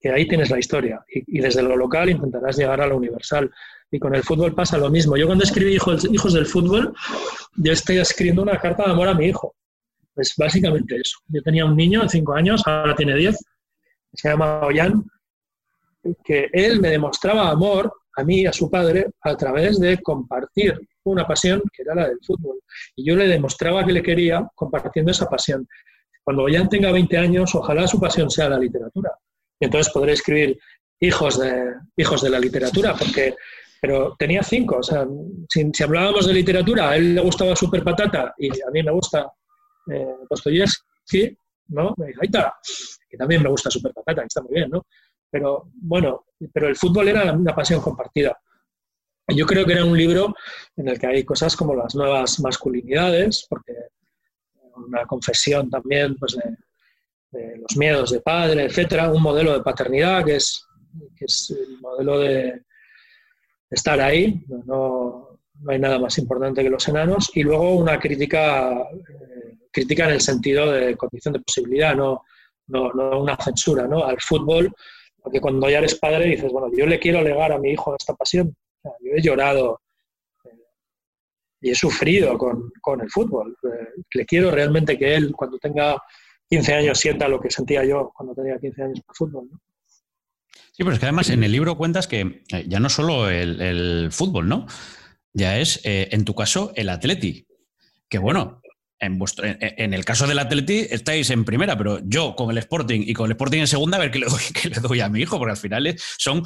que ahí tienes la historia. Y, desde lo local intentarás llegar a lo universal. Y con el fútbol pasa lo mismo. Yo cuando escribí Hijos, hijos del Fútbol, yo estoy escribiendo una carta de amor a mi hijo. Es básicamente eso. Yo tenía un niño de cinco años, ahora tiene 10, se llama Ollán, que él me demostraba amor a mí a su padre a través de compartir una pasión que era la del fútbol. Y yo le demostraba que le quería compartiendo esa pasión. Cuando ya tenga 20 años, ojalá su pasión sea la literatura. Y entonces podré escribir hijos de, hijos de la literatura, porque, pero tenía cinco. O sea, si, hablábamos de literatura, a él le gustaba Super Patata y a mí me gusta eh, Dostoyevsky, ¿no? Ahí está, que también me gusta Super Patata, está muy bien, ¿no? Pero bueno, pero el fútbol era una pasión compartida. Yo creo que era un libro en el que hay cosas como las nuevas masculinidades, porque una confesión también pues, de, los miedos de padre, etcétera, un modelo de paternidad que es, es el modelo de, estar ahí, no, no, hay nada más importante que los enanos, y luego una crítica, eh, crítica en el sentido de condición de posibilidad, no, no, no una censura, ¿no? al fútbol porque cuando ya eres padre dices, bueno, yo le quiero legar a mi hijo esta pasión. yo he llorado eh, y he sufrido con, el fútbol. Eh, le quiero realmente que él, cuando tenga 15 años, sienta lo que sentía yo cuando tenía 15 años con fútbol. Sí, pero es que además en el libro cuentas que eh, ya no solo el, fútbol, ¿no? Ya es, en tu caso, el atleti. Que bueno, en, vuestro, en, el caso del Atleti estáis en primera, pero yo con el Sporting y con el Sporting en segunda, a ver qué le doy, [LAUGHS] qué le doy a mi hijo, porque al final son.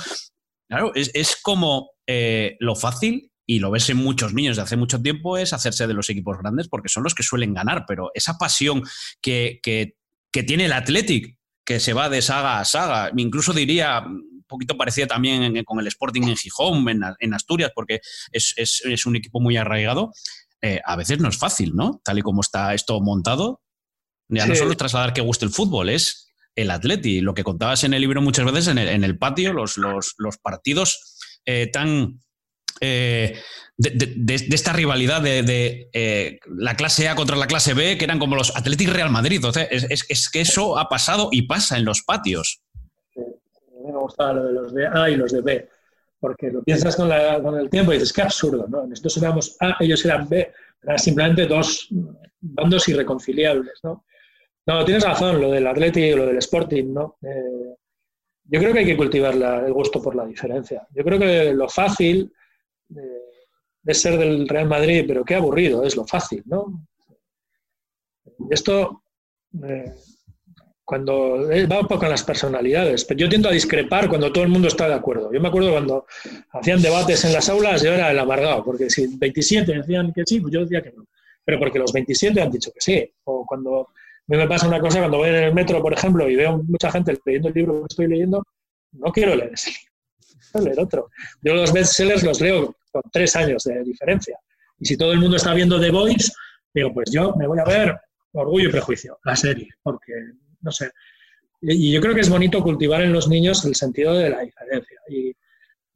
Claro, es, como eh, lo fácil, y lo ves en muchos niños de hace mucho tiempo, es hacerse de los equipos grandes porque son los que suelen ganar, pero esa pasión que, que, tiene el Athletic, que se va de saga a saga, incluso diría poquito parecida también con el Sporting en Gijón, en, en Asturias, porque es, es, es, un equipo muy arraigado. Eh, a veces no es fácil, ¿no? Tal y como está esto montado. Ya no solo trasladar que guste el fútbol, es el atleti. Lo que contabas en el libro muchas veces en el, patio, los, partidos eh, tan... Eh, de, esta rivalidad de, la clase A contra la clase B, que eran como los Atléticos Real Madrid. es, que eso ha pasado y pasa en los patios. Sí, a mí me gustaba lo de los de A y los de B porque lo piensas con, el tiempo y dices, qué absurdo, ¿no? Nosotros éramos A, ellos eran B, eran simplemente dos bandos irreconciliables, ¿no? No, tienes razón, lo del Atleti lo del Sporting, ¿no? Eh, yo creo que hay que cultivar el gusto por la diferencia. Yo creo que lo fácil eh, es ser del Real Madrid, pero qué aburrido es lo fácil, ¿no? Esto eh, cuando eh, va a las personalidades, pero yo tiendo a discrepar cuando todo el mundo está de acuerdo. Yo me acuerdo cuando hacían debates en las aulas, yo era el amargado, porque si 27 decían que sí, pues yo decía que no. Pero porque los 27 han dicho que sí. O cuando me pasa una cosa, cuando voy en el metro, por ejemplo, y veo mucha gente leyendo el libro que estoy leyendo, no quiero leer ese libro, quiero leer otro. Yo los bestsellers los leo con tres años de diferencia. Y si todo el mundo está viendo The Voice, digo, pues yo me voy a ver Orgullo y Prejuicio, la serie, porque no sé. Y yo creo que es bonito cultivar en los niños el sentido de la diferencia. Y,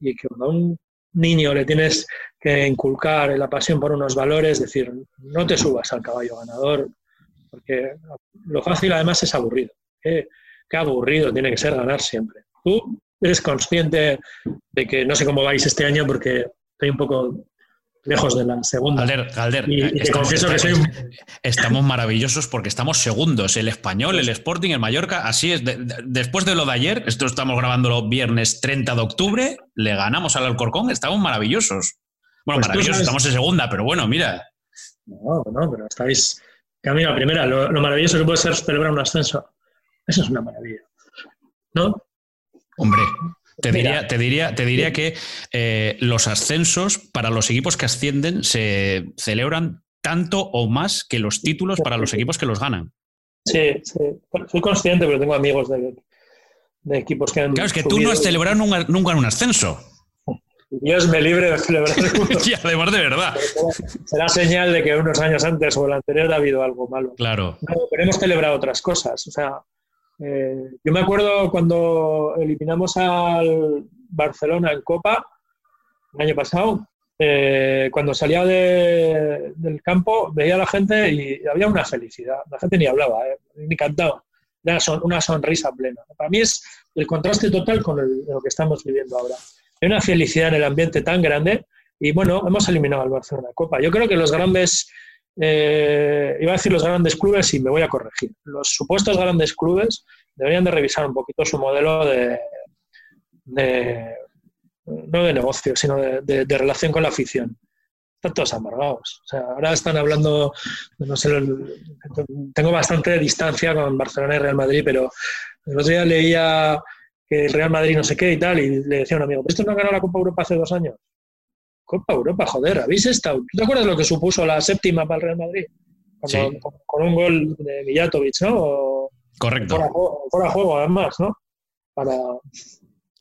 que cuando a un niño le tienes que inculcar la pasión por unos valores, decir, no te subas al caballo ganador, porque lo fácil además es aburrido. Qué, qué aburrido tiene que ser ganar siempre. Tú eres consciente de que no sé cómo vais este año porque estoy un poco lejos de la segunda. Galder, estamos, maravillosos porque estamos segundos. El español, el Sporting, el Mallorca, así es. después de lo de ayer, esto estamos grabando los viernes 30 de octubre, le ganamos al Alcorcón, estamos maravillosos. Bueno, pues maravillosos, estamos en segunda, pero bueno, mira. No, no, pero estáis camino a primera. Lo, lo maravilloso que puede ser celebrar un ascenso. Eso es una maravilla. ¿No? Hombre, te diría, te diría, te diría que eh, los ascensos para los equipos que ascienden se celebran tanto o más que los títulos para los equipos que los ganan. Sí, sí. Soy consciente, pero tengo amigos de, equipos que han. Claro, es que tú no has celebrado nunca, un ascenso. Dios me libre de celebrar. y [LAUGHS] además de verdad. Será señal de que unos años antes o el anterior ha habido algo malo. Claro. No, pero hemos celebrado otras cosas. O sea, eh, yo me acuerdo cuando eliminamos al Barcelona en Copa, el año pasado, eh, cuando salía de- del campo, veía a la gente y había una felicidad. La gente ni hablaba, eh, ni cantaba. Era son- una sonrisa plena. Para mí es el contraste total con el- lo que estamos viviendo ahora. Hay una felicidad en el ambiente tan grande y bueno, hemos eliminado al Barcelona en Copa. Yo creo que los grandes, eh, iba a decir los grandes clubes y me voy a corregir. Los supuestos grandes clubes deberían de revisar un poquito su modelo de, de- no de negocio, sino de, relación con la afición. Están todos amargados. O sea, ahora están hablando, no sé, tengo bastante distancia con Barcelona y Real Madrid, pero el otro día leía que el Real Madrid no sé qué y tal, y le decía a un amigo, ¿esto no ganó la Copa Europa hace dos años? Copa Europa, joder, ¿habéis estado? ¿Tú te acuerdas lo que supuso la séptima para el Real Madrid? Cuando- Sí. con, con un gol de Mijatovic, ¿no? O- Correcto. fuera, juego- fuera juego, además, ¿no? Para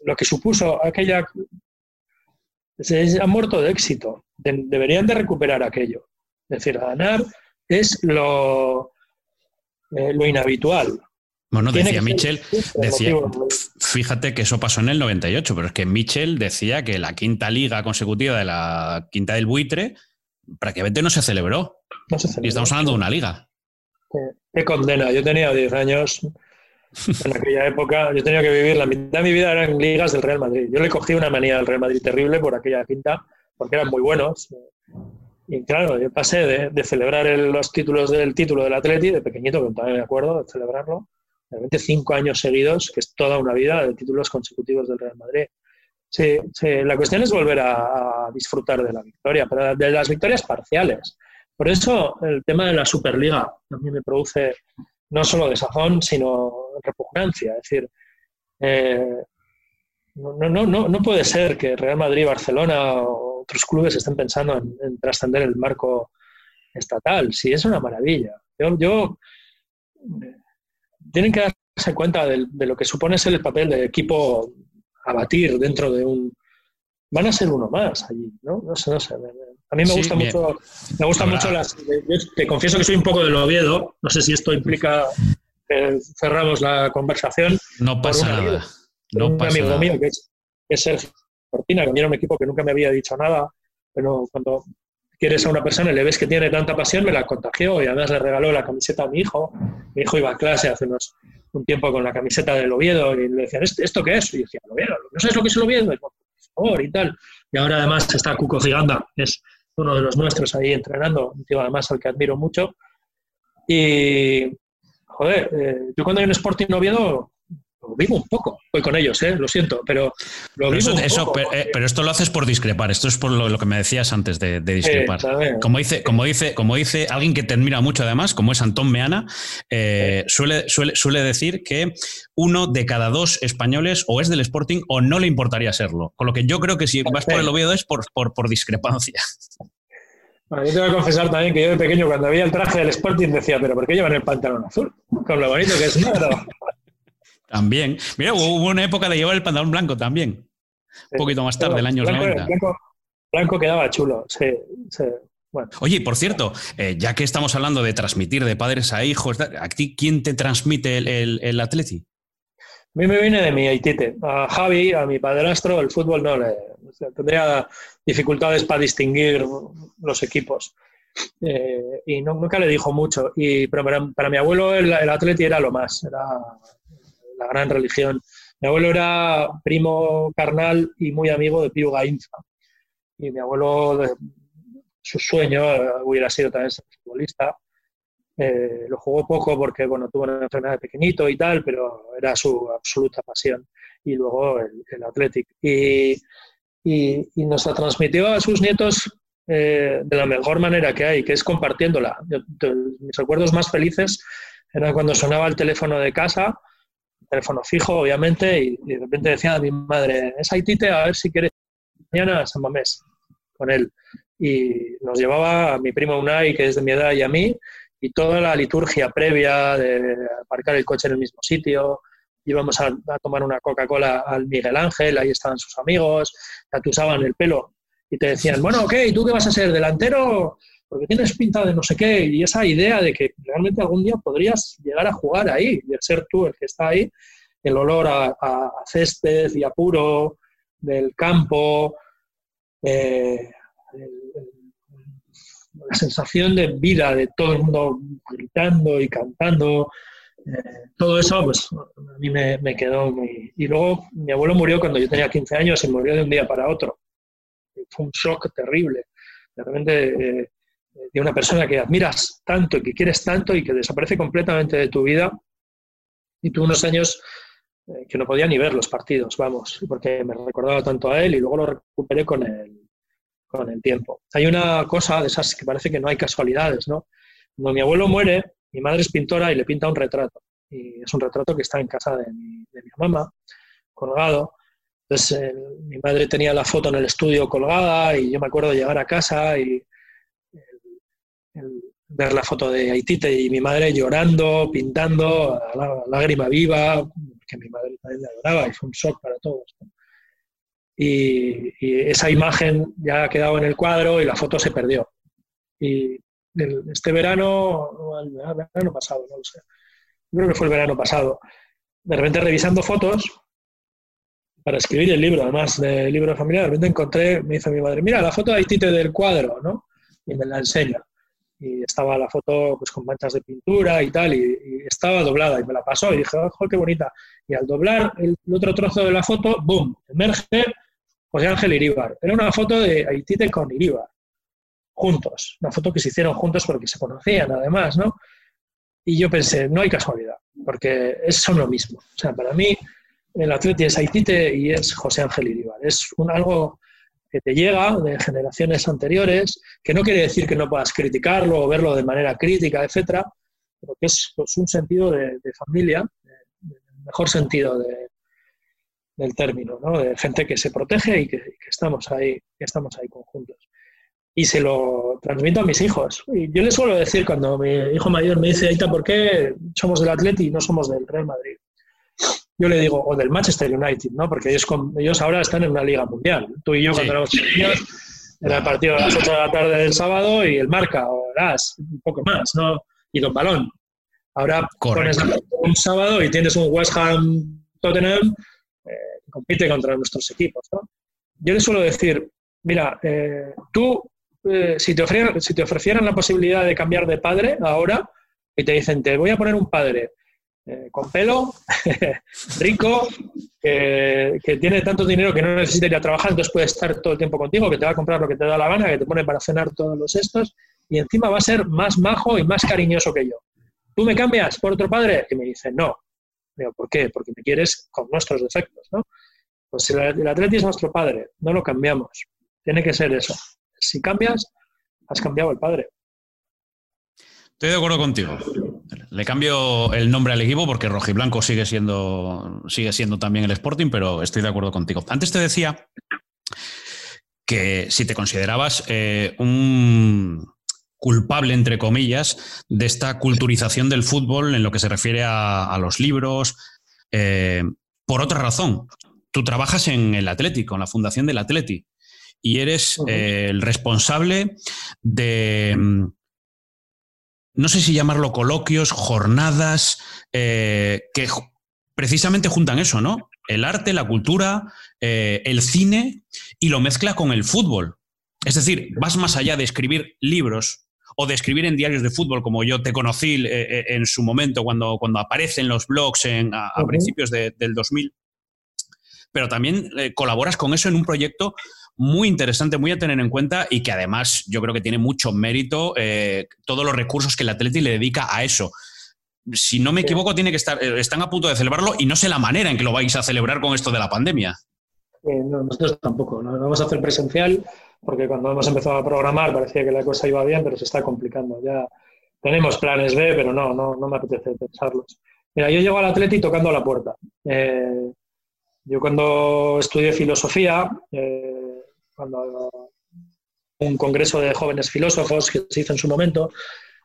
lo que supuso aquella. Se se han muerto de éxito. De- deberían de recuperar aquello. Es decir, ganar es lo, eh, lo inhabitual. Bueno, Tiene decía Mitchell, decía, fíjate que eso pasó en el 98, pero es que Mitchell decía que la quinta liga consecutiva de la quinta del buitre prácticamente no se celebró. No se Y celebra. estamos hablando de una liga. Qué- condena. Yo tenía 10 años en [LAUGHS] aquella época. Yo tenía que vivir, la mitad de mi vida eran ligas del Real Madrid. Yo le cogí una manía al Real Madrid terrible por aquella quinta, porque eran muy buenos. Y claro, yo pasé de, de celebrar el- los títulos del título del Atleti, de pequeñito, que también me acuerdo de celebrarlo, realmente cinco años seguidos, que es toda una vida de títulos consecutivos del Real Madrid. Sí, la cuestión es volver a, disfrutar de la victoria, pero de las victorias parciales. Por eso el tema de la Superliga a me produce no solo desazón, sino repugnancia. Es decir, eh, no, no, no, no, puede ser que Real Madrid, Barcelona o otros clubes estén pensando en, en trascender el marco estatal. Sí, es una maravilla. Yo, tienen que darse cuenta de, de lo que supone ser el papel de equipo a batir dentro de un. Van a ser uno más allí, ¿no? No sé, no sé. A mí me Sí, gusta bien. mucho, me gusta mucho las. Yo te confieso que soy un poco del Oviedo. No sé si esto implica que cerramos la conversación. No pasa un amigo. nada. No un pasa amigo nada. mío que es, que es Sergio Cortina, que era un equipo que nunca me había dicho nada, pero cuando quieres a una persona y le ves que tiene tanta pasión, me la contagió y además le regaló la camiseta a mi hijo. Mi hijo iba a clase hace unos, un tiempo con la camiseta del Oviedo y le decían, ¿esto, esto qué es? Y yo decía, ¿el Oviedo? ¿No sabes lo que es el Oviedo? Y, por favor, y tal. Y ahora además está Cuco Giganda, es uno de los nuestros ahí entrenando, además al que admiro mucho. Y, joder, eh, yo cuando hay un Sporting Oviedo lo vivo un poco. Voy con ellos, ¿eh? lo siento, pero lo vivo eso- un eso- poco. pero, eh, pero esto lo haces por discrepar. Esto es por lo, lo que me decías antes de, de discrepar. Como dice, como, dice, como dice alguien que te admira mucho además, como es Antón Meana, eh, suele, suele, suele decir que uno de cada dos españoles o es del Sporting o no le importaría serlo. Con lo que yo creo que si vas por el Oviedo es por, por, por discrepancia. Bueno, yo te voy a confesar también que yo de pequeño, cuando veía el traje del Sporting, decía, ¿pero por qué llevan el pantalón azul? Con lo bonito que es negro. También. Mira, hubo una época de llevar el pantalón blanco también. Un poquito más tarde, el año blanco, 90. Blanco, blanco quedaba chulo, sí, sí. Bueno, Oye, por cierto, eh, ya que estamos hablando de transmitir de padres a hijos, ¿a ti quién te transmite el, el, el Atleti? a mí me viene de mi Aitite. A Javi, a mi padrastro, el fútbol no le... o sea, tendría dificultades para distinguir los equipos. Eh, y no- nunca le dijo mucho. Y, pero para, para mi abuelo el, el Atleti era lo más, era la gran religión. Mi abuelo era primo carnal y muy amigo de Pío Gainza. Y mi abuelo, su sueño eh, hubiera sido también ser futbolista. Eh, lo jugó poco porque bueno, tuvo una enfermedad de pequeñito y tal, pero era su absoluta pasión. Y luego el, el Athletic. Y, y- y nos la transmitió a sus nietos eh, de la mejor manera que hay, que es compartiéndola. Yo- mis recuerdos más felices eran cuando sonaba el teléfono de casa, teléfono fijo, obviamente, y, y de repente decía a mi madre, es Haitite, a ver si quieres mañana a San Mamés con él. Y nos llevaba a mi primo Unai, que es de mi edad, y a mí, y toda la liturgia previa de aparcar el coche en el mismo sitio, íbamos a, tomar una Coca-Cola al Miguel Ángel, ahí estaban sus amigos, te atusaban el pelo y te decían, bueno, ok, ¿tú qué vas a ser? ¿Delantero? Porque tienes pinta de no sé qué. Y esa idea de que realmente algún día podrías llegar a jugar ahí, de ser tú el que está ahí, el olor a, a césped y a puro del campo, eh, la sensación de vida de todo el mundo gritando y cantando, eh, todo eso, pues a mí me, quedó muy... Y luego mi abuelo murió cuando yo tenía 15 años y murió de un día para otro. Fue un shock terrible. De repente, eh, de una persona que admiras tanto y que quieres tanto y que desaparece completamente de tu vida. Y tú unos años eh, que no podía ni ver los partidos, vamos, porque me recordaba tanto a él y luego lo recuperé con el, con el tiempo. Hay una cosa de esas que parece que no hay casualidades, ¿no? Cuando mi abuelo muere, mi madre es pintora y le pinta un retrato. Y es un retrato que está en casa de mi, mamá, colgado. Entonces, mi madre tenía la foto en el estudio colgada y yo me acuerdo de llegar a casa y ver la foto de Haitite y mi madre llorando, pintando, a la, lágrima viva, que mi madre también la adoraba y fue un shock para todos. Y, y, esa imagen ya ha quedado en el cuadro y la foto se perdió. Y este verano, el verano pasado, no lo sé. Creo que fue el verano pasado. De repente revisando fotos para escribir el libro, además del libro familiar, de repente encontré, me dice mi madre, mira la foto de Haitite del cuadro, ¿no? Y me la enseña. Y estaba la foto pues con manchas de pintura y tal, y, estaba doblada, y me la pasó, y dije, ¡oh, qué bonita! Y al doblar el, otro trozo de la foto, ¡boom! Emerge José Ángel Iríbar. Era una foto de Haitite con Iríbar juntos, una foto que se hicieron juntos porque se conocían además, ¿no? Y yo pensé, no hay casualidad, porque son lo mismo. O sea, para mí el atleta es Haitite y es José Ángel Iribar. Es un, algo que te llega de generaciones anteriores, que no quiere decir que no puedas criticarlo o verlo de manera crítica, etcétera, pero que es pues, un sentido de, familia, el mejor sentido del término, ¿no? de gente que se protege y que, estamos ahí, que estamos ahí conjuntos y se lo transmito a mis hijos. Y yo les suelo decir cuando mi hijo mayor me dice, Aita, ¿por qué somos del Atleti y no somos del Real Madrid? Yo le digo, o del Manchester United, ¿no? Porque ellos, ellos ahora están en una liga mundial. Tú y yo cuando éramos niños era el partido a las 8 de la tarde del sábado y el marca, o las, un poco más, ¿no? Y Don Balón. Ahora pones un sábado y tienes un West Ham Tottenham eh, que compite contra nuestros equipos, ¿no? Yo les suelo decir, mira, eh, tú eh, si, te ofrecieran, si te ofrecieran la posibilidad de cambiar de padre ahora y te dicen, te voy a poner un padre eh, con pelo, [LAUGHS] rico, que, tiene tanto dinero que no necesita ir a trabajar, entonces puede estar todo el tiempo contigo, que te va a comprar lo que te da la gana, que te pone para cenar todos los estos, y encima va a ser más majo y más cariñoso que yo. ¿Tú me cambias por otro padre? Y me dice, no. Digo, ¿por qué? Porque me quieres con nuestros defectos, ¿no? Pues el, el atleta es nuestro padre, no lo cambiamos. Tiene que ser eso. Si cambias, has cambiado el padre. Estoy de acuerdo contigo. Le cambio el nombre al equipo porque rojiblanco sigue siendo, sigue siendo también el Sporting, pero estoy de acuerdo contigo. Antes te decía que si te considerabas eh, un culpable, entre comillas, de esta culturización del fútbol en lo que se refiere a, los libros, eh, por otra razón. Tú trabajas en el Atlético, en la fundación del Atleti y eres eh, el responsable de, mm, no sé si llamarlo coloquios, jornadas, eh, que precisamente juntan eso, ¿no? El arte, la cultura, eh, el cine y lo mezcla con el fútbol. Es decir, vas más allá de escribir libros o de escribir en diarios de fútbol, como yo te conocí en su momento, cuando, cuando aparecen los blogs en, a, principios del 2000, pero también colaboras con eso en un proyecto muy interesante, muy a tener en cuenta y que además yo creo que tiene mucho mérito eh, todos los recursos que el Atleti le dedica a eso. Si no me equivoco, tiene que estar, eh, están a punto de celebrarlo y no sé la manera en que lo vais a celebrar con esto de la pandemia. Eh, no, nosotros tampoco, no lo vamos a hacer presencial porque cuando hemos empezado a programar parecía que la cosa iba bien, pero se está complicando. Ya tenemos planes B, pero no, no, no me apetece pensarlos. Mira, yo llego al Atleti tocando la puerta. yo cuando estudié filosofía, cuando un congreso de jóvenes filósofos que se hizo en su momento,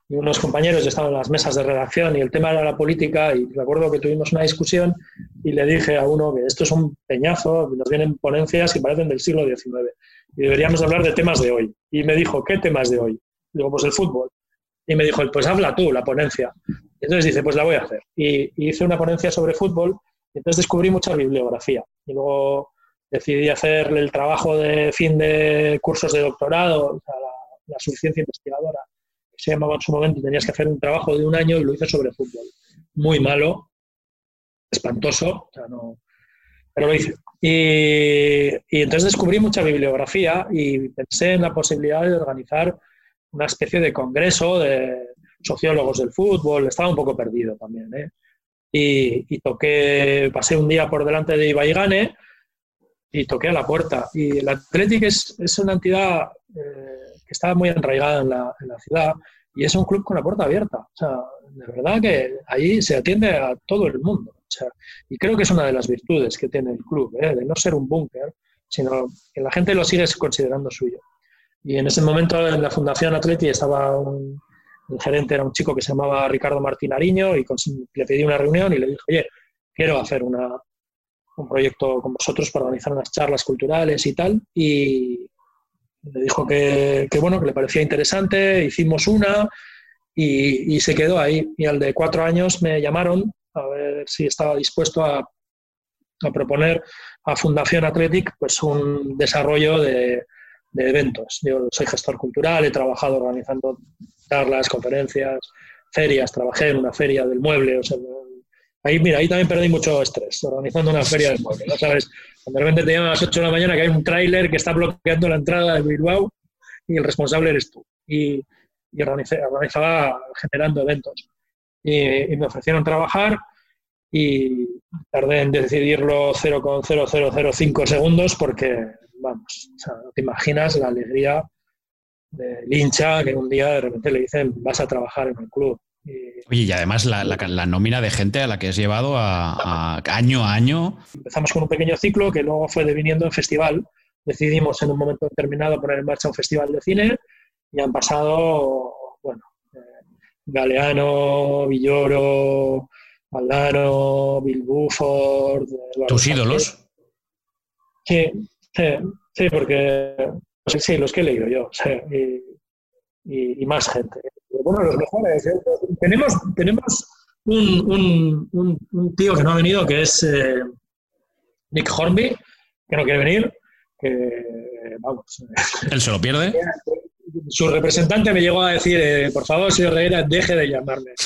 y unos compañeros estaban en las mesas de redacción y el tema era la política y recuerdo que tuvimos una discusión y le dije a uno que esto es un peñazo, nos vienen ponencias que parecen del siglo XIX y deberíamos hablar de temas de hoy. Y me dijo, ¿qué temas de hoy? Digo, pues el fútbol. Y me dijo, pues habla tú, la ponencia. Y entonces dice, pues la voy a hacer. Y, hice una ponencia sobre fútbol y entonces descubrí mucha bibliografía. Y luego decidí hacer el trabajo de fin de cursos de doctorado, o la, suficiencia investigadora, que se llamaba en su momento, tenías que hacer un trabajo de un año y lo hice sobre fútbol. Muy malo, espantoso, o sea, no, pero lo hice. Y, entonces descubrí mucha bibliografía y pensé en la posibilidad de organizar una especie de congreso de sociólogos del fútbol. Estaba un poco perdido también. ¿eh? Y, y, toqué, pasé un día por delante de Ibaigane y toqué a la puerta. Y el Athletic es, es una entidad eh, que está muy enraigada en la, en la, ciudad y es un club con la puerta abierta. O sea, de verdad que ahí se atiende a todo el mundo. O sea, y creo que es una de las virtudes que tiene el club, ¿eh? de no ser un búnker, sino que la gente lo sigue considerando suyo. Y en ese momento en la Fundación Atleti estaba un, el gerente era un chico que se llamaba Ricardo Martín Ariño y le pedí una reunión y le dije, oye, quiero hacer una, un proyecto con vosotros para organizar unas charlas culturales y tal. Y me dijo que, que bueno, que le parecía interesante, hicimos una y, se quedó ahí. Y al de cuatro años me llamaron a ver si estaba dispuesto a, a proponer a Fundación Athletic pues un desarrollo de, de eventos. Yo soy gestor cultural, he trabajado organizando charlas, conferencias, ferias, trabajé en una feria del mueble, o sea, ahí, mira, ahí también perdí mucho estrés, organizando una feria del mueble, ¿no sabes? De repente te llaman a las 8 de la mañana que hay un tráiler que está bloqueando la entrada de Bilbao y el responsable eres tú. Y, organizaba generando eventos. Y, me ofrecieron trabajar y tardé en decidirlo 0,0005 segundos porque vamos, o sea, te imaginas la alegría del hincha que un día de repente le dicen vas a trabajar en el club. Y, Oye, y además la, la, la, nómina de gente a la que has llevado a, a, año a año. Empezamos con un pequeño ciclo que luego fue deviniendo en festival. Decidimos en un momento determinado poner en marcha un festival de cine y han pasado, bueno, eh, Galeano, Villoro, Valdano, Bill Buford. ¿Tus ídolos? Sí, Sí, sí, porque sí, los que he leído yo, sí, y, y, y, más gente. Bueno, los mejores. ¿eh? Tenemos, tenemos un, un, un, tío que no ha venido, que es eh, Nick Hornby, que no quiere venir, que vamos. ¿Él se lo pierde? [LAUGHS] Su representante me llegó a decir, eh, por favor, señor Reguera, deje de llamarme. [LAUGHS]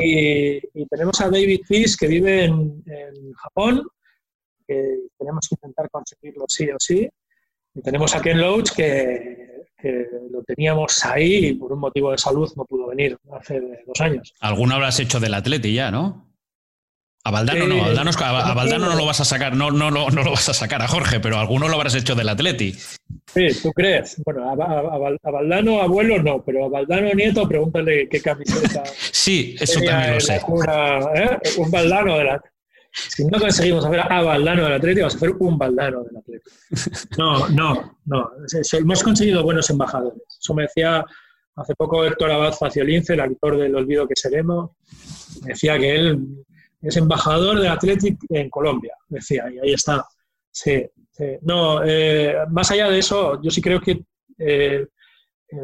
Y, y tenemos a David Fish, que vive en, en Japón, que tenemos que intentar conseguirlo sí o sí. Y tenemos a Ken Loach que, que, lo teníamos ahí y por un motivo de salud no pudo venir hace dos años. Alguno habrás hecho del Atleti ya, ¿no? A Valdano no, a Valdano, a, a Valdano no lo vas a sacar, no, no, no, no, lo vas a sacar a Jorge, pero alguno lo habrás hecho del Atleti. Sí, ¿tú crees? Bueno, a, a, Valdano abuelo no, pero a Valdano nieto pregúntale qué camiseta. [LAUGHS] sí, eso también lo sé. ¿eh? Un Valdano de la, si no conseguimos hacer a Valdano del Atlético, vamos a hacer un Valdano del Atlético. [LAUGHS] No, no, no. Hemos conseguido buenos embajadores. Eso me decía hace poco Héctor Abad Faciolince, el actor del Olvido que seremos, decía que él es embajador del Atlético en Colombia, decía, y ahí está. Sí, sí. No, eh, más allá de eso, yo sí creo que eh,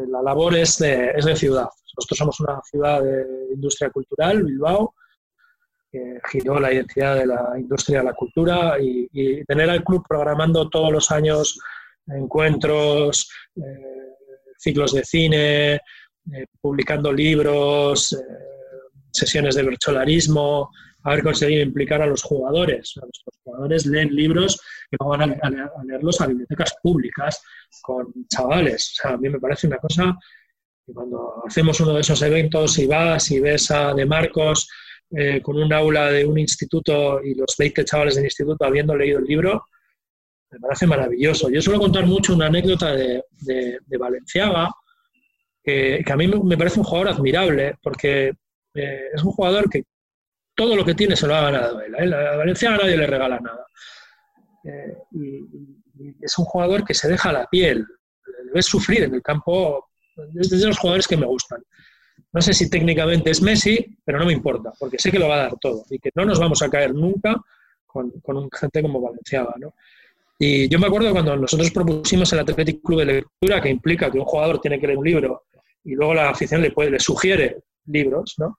la labor es de, es de ciudad. Nosotros somos una ciudad de industria cultural, Bilbao, que giró la identidad de la industria de la cultura y, tener al club programando todos los años encuentros, eh, ciclos de cine, eh, publicando libros, eh, sesiones de virtualarismo, haber conseguido implicar a los jugadores. A los jugadores leen libros que van a, leerlos a bibliotecas públicas con chavales. A mí me parece una cosa que cuando hacemos uno de esos eventos y vas y ves a De Marcos eh, con un aula de un instituto y los 20 chavales del instituto habiendo leído el libro, me parece maravilloso. Yo suelo contar mucho una anécdota de, de, de Valenciaga, que, que, a mí me parece un jugador admirable, porque eh, es un jugador que todo lo que tiene se lo ha ganado él. ¿eh? A Valenciaga nadie le regala nada. Eh, y, y, es un jugador que se deja la piel, le ves sufrir en el campo, es de los jugadores que me gustan. No sé si técnicamente es Messi, pero no me importa, porque sé que lo va a dar todo y que no nos vamos a caer nunca con, un gente como Valenciaga, ¿no? Y yo me acuerdo cuando nosotros propusimos el Athletic Club de Lectura, que implica que un jugador tiene que leer un libro y luego la afición le, puede, le sugiere libros, ¿no?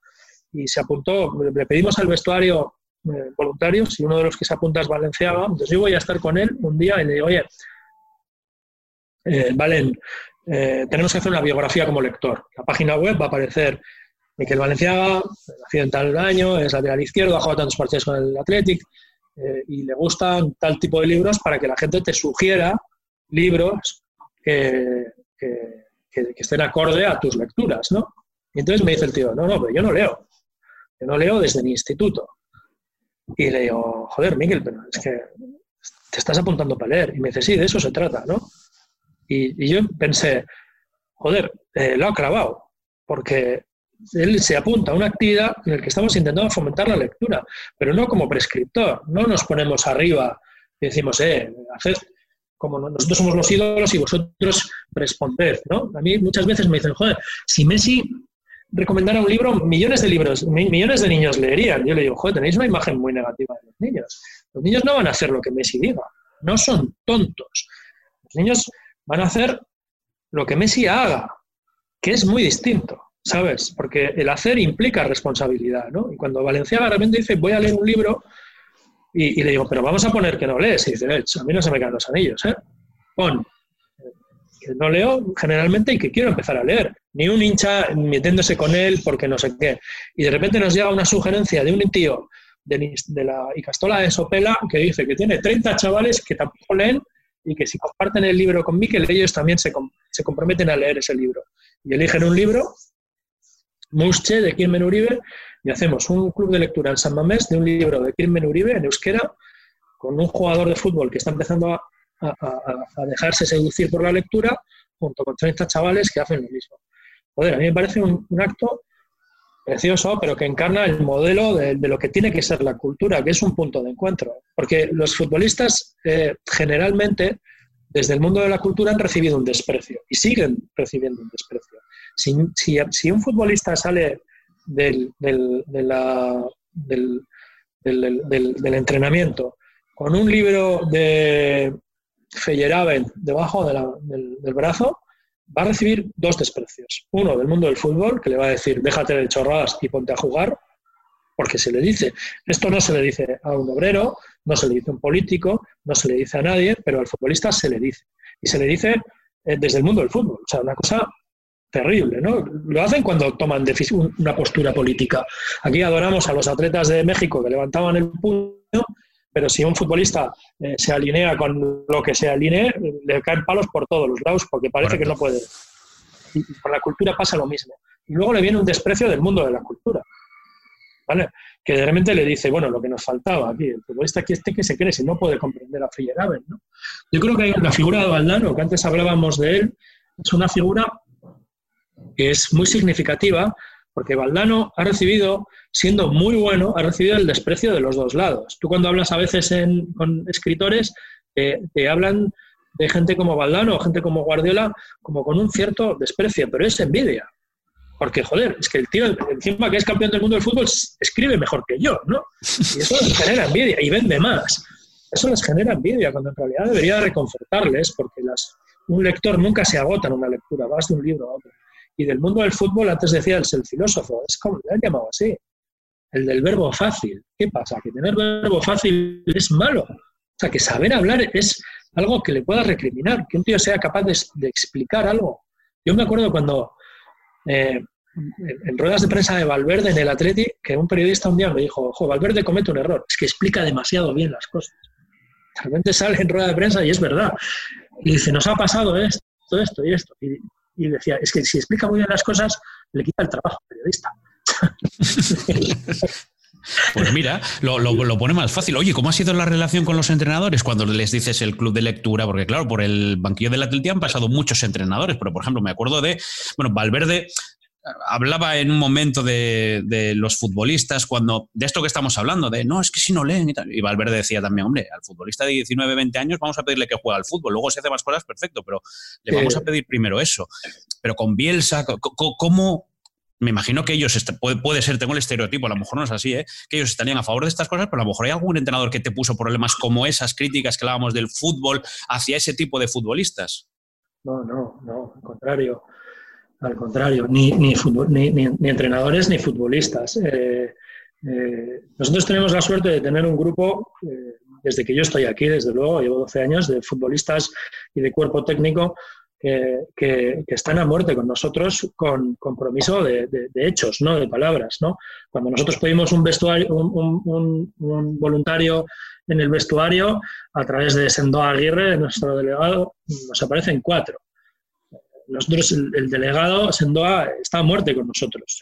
Y se apuntó, le pedimos al vestuario eh, voluntarios y uno de los que se apunta es Valenciaga, entonces yo voy a estar con él un día y le digo, oye, eh, Valen, eh, tenemos que hacer una biografía como lector. La página web va a aparecer Miquel Valenciaga, nacido en tal año, es lateral izquierdo, ha jugado tantos partidos con el Athletic eh, y le gustan tal tipo de libros para que la gente te sugiera libros que, estén acorde a tus lecturas, ¿no? Y entonces me dice el tío, no, no, pero yo no leo. Yo no leo desde mi instituto. Y le digo, joder, Miguel, pero es que te estás apuntando para leer. Y me dice, sí, de eso se trata, ¿no? Y, yo pensé, joder, eh, lo ha clavado, porque él se apunta a una actividad en la que estamos intentando fomentar la lectura, pero no como prescriptor, no nos ponemos arriba y decimos, eh, haced como nosotros somos los ídolos y vosotros responded, ¿no? A mí muchas veces me dicen, joder, si Messi recomendara un libro, millones de libros, millones de niños leerían. Yo le digo, joder, tenéis una imagen muy negativa de los niños. Los niños no van a hacer lo que Messi diga, no son tontos. Los niños van a hacer lo que Messi haga, que es muy distinto, ¿sabes? Porque el hacer implica responsabilidad, ¿no? Y cuando Valenciaga realmente dice, voy a leer un libro, y, le digo, pero vamos a poner que no lees, y dice, a mí no se me caen los anillos, ¿eh? Pon que no leo generalmente y que quiero empezar a leer. Ni un hincha metiéndose con él porque no sé qué. Y de repente nos llega una sugerencia de un tío de, de la Icastola de Sopela que dice que tiene 30 chavales que tampoco leen y que si comparten el libro con Miquel, ellos también se, se comprometen a leer ese libro. Y eligen un libro, Musche, de Kirmen Uribe, y hacemos un club de lectura en San Mamés de un libro de Kirmen Uribe en euskera, con un jugador de fútbol que está empezando a, dejarse seducir por la lectura, junto con 30 chavales que hacen lo mismo. Joder, a mí me parece un acto precioso, pero que encarna el modelo de, lo que tiene que ser la cultura, que es un punto de encuentro. Porque los futbolistas eh, generalmente, desde el mundo de la cultura, han recibido un desprecio y siguen recibiendo un desprecio. Si, un futbolista sale del, del, entrenamiento con un libro de Feyerabend debajo del brazo, va a recibir dos desprecios. Uno del mundo del fútbol, que le va a decir, déjate de chorradas y ponte a jugar, porque se le dice. Esto no se le dice a un obrero, no se le dice a un político, no se le dice a nadie, pero al futbolista se le dice. Y se le dice eh, desde el mundo del fútbol. O sea, una cosa terrible, ¿no? Lo hacen cuando toman una postura política. Aquí adoramos a los atletas de México que levantaban el puño pero si un futbolista eh, se alinea con lo que se alinee, le caen palos por todos los lados porque parece que no puede. Y con la cultura pasa lo mismo. Y luego le viene un desprecio del mundo de la cultura. ¿Vale? Que de repente le dice, bueno, lo que nos faltaba aquí, el futbolista aquí este que se cree si no puede comprender a Feyerabend, ¿no? Yo creo que la figura de Valdano, que antes hablábamos de él, es una figura que es muy significativa porque Valdano ha recibido, siendo muy bueno, ha recibido el desprecio de los dos lados. Tú cuando hablas a veces con escritores, te hablan de gente como Valdano o gente como Guardiola como con un cierto desprecio, pero es envidia. Porque, joder, es que el tío, encima que es campeón del mundo del fútbol, escribe mejor que yo, ¿no? Y eso les genera envidia y vende más. Eso les genera envidia, cuando en realidad debería reconfortarles, porque las, un lector nunca se agota en una lectura, vas de un libro a otro. Y del mundo del fútbol, antes decía el, filósofo, es como le han llamado así, el del verbo fácil. ¿Qué pasa? Que tener verbo fácil es malo. O sea, que saber hablar es algo que le pueda recriminar, que un tío sea capaz de, explicar algo. Yo me acuerdo cuando eh, en ruedas de prensa de Valverde en el Atleti, que un periodista un día me dijo, ojo, Valverde comete un error, es que explica demasiado bien las cosas. Realmente sale en rueda de prensa y es verdad. Y dice, nos ha pasado esto, esto y esto. Y y decía, es que si explica muy bien las cosas, le quita el trabajo al periodista. [LAUGHS] Pues mira, lo, pone más fácil. Oye, ¿cómo ha sido la relación con los entrenadores cuando les dices el club de lectura? Porque claro, por el banquillo del Atleti han pasado muchos entrenadores, pero por ejemplo, me acuerdo de, bueno, Valverde hablaba en un momento de, los futbolistas, cuando de esto que estamos hablando, de no, es que si no leen y tal. Y Valverde decía también, hombre, al futbolista de 19, 20 años vamos a pedirle que juegue al fútbol, luego se hace más cosas, perfecto, pero le vamos a pedir primero eso. Pero con Bielsa, ¿cómo, me imagino que ellos, puede, ser, tengo el estereotipo, a lo mejor no es así, ¿eh? que ellos estarían a favor de estas cosas, pero a lo mejor hay algún entrenador que te puso problemas como esas críticas que hablábamos del fútbol hacia ese tipo de futbolistas. No, no, no, al contrario. Al contrario, ni, ni, entrenadores ni futbolistas. Eh, eh, nosotros tenemos la suerte de tener un grupo, eh, desde que yo estoy aquí, desde luego, llevo 12 años, de futbolistas y de cuerpo técnico que, están a muerte con nosotros con compromiso de, hechos, no de palabras. Cuando nosotros pedimos un, vestuario, un, voluntario en el vestuario, a través de Sendoa Aguirre, nuestro delegado, nos aparecen cuatro. Nosotros, el, delegado Sendoa está a muerte con nosotros.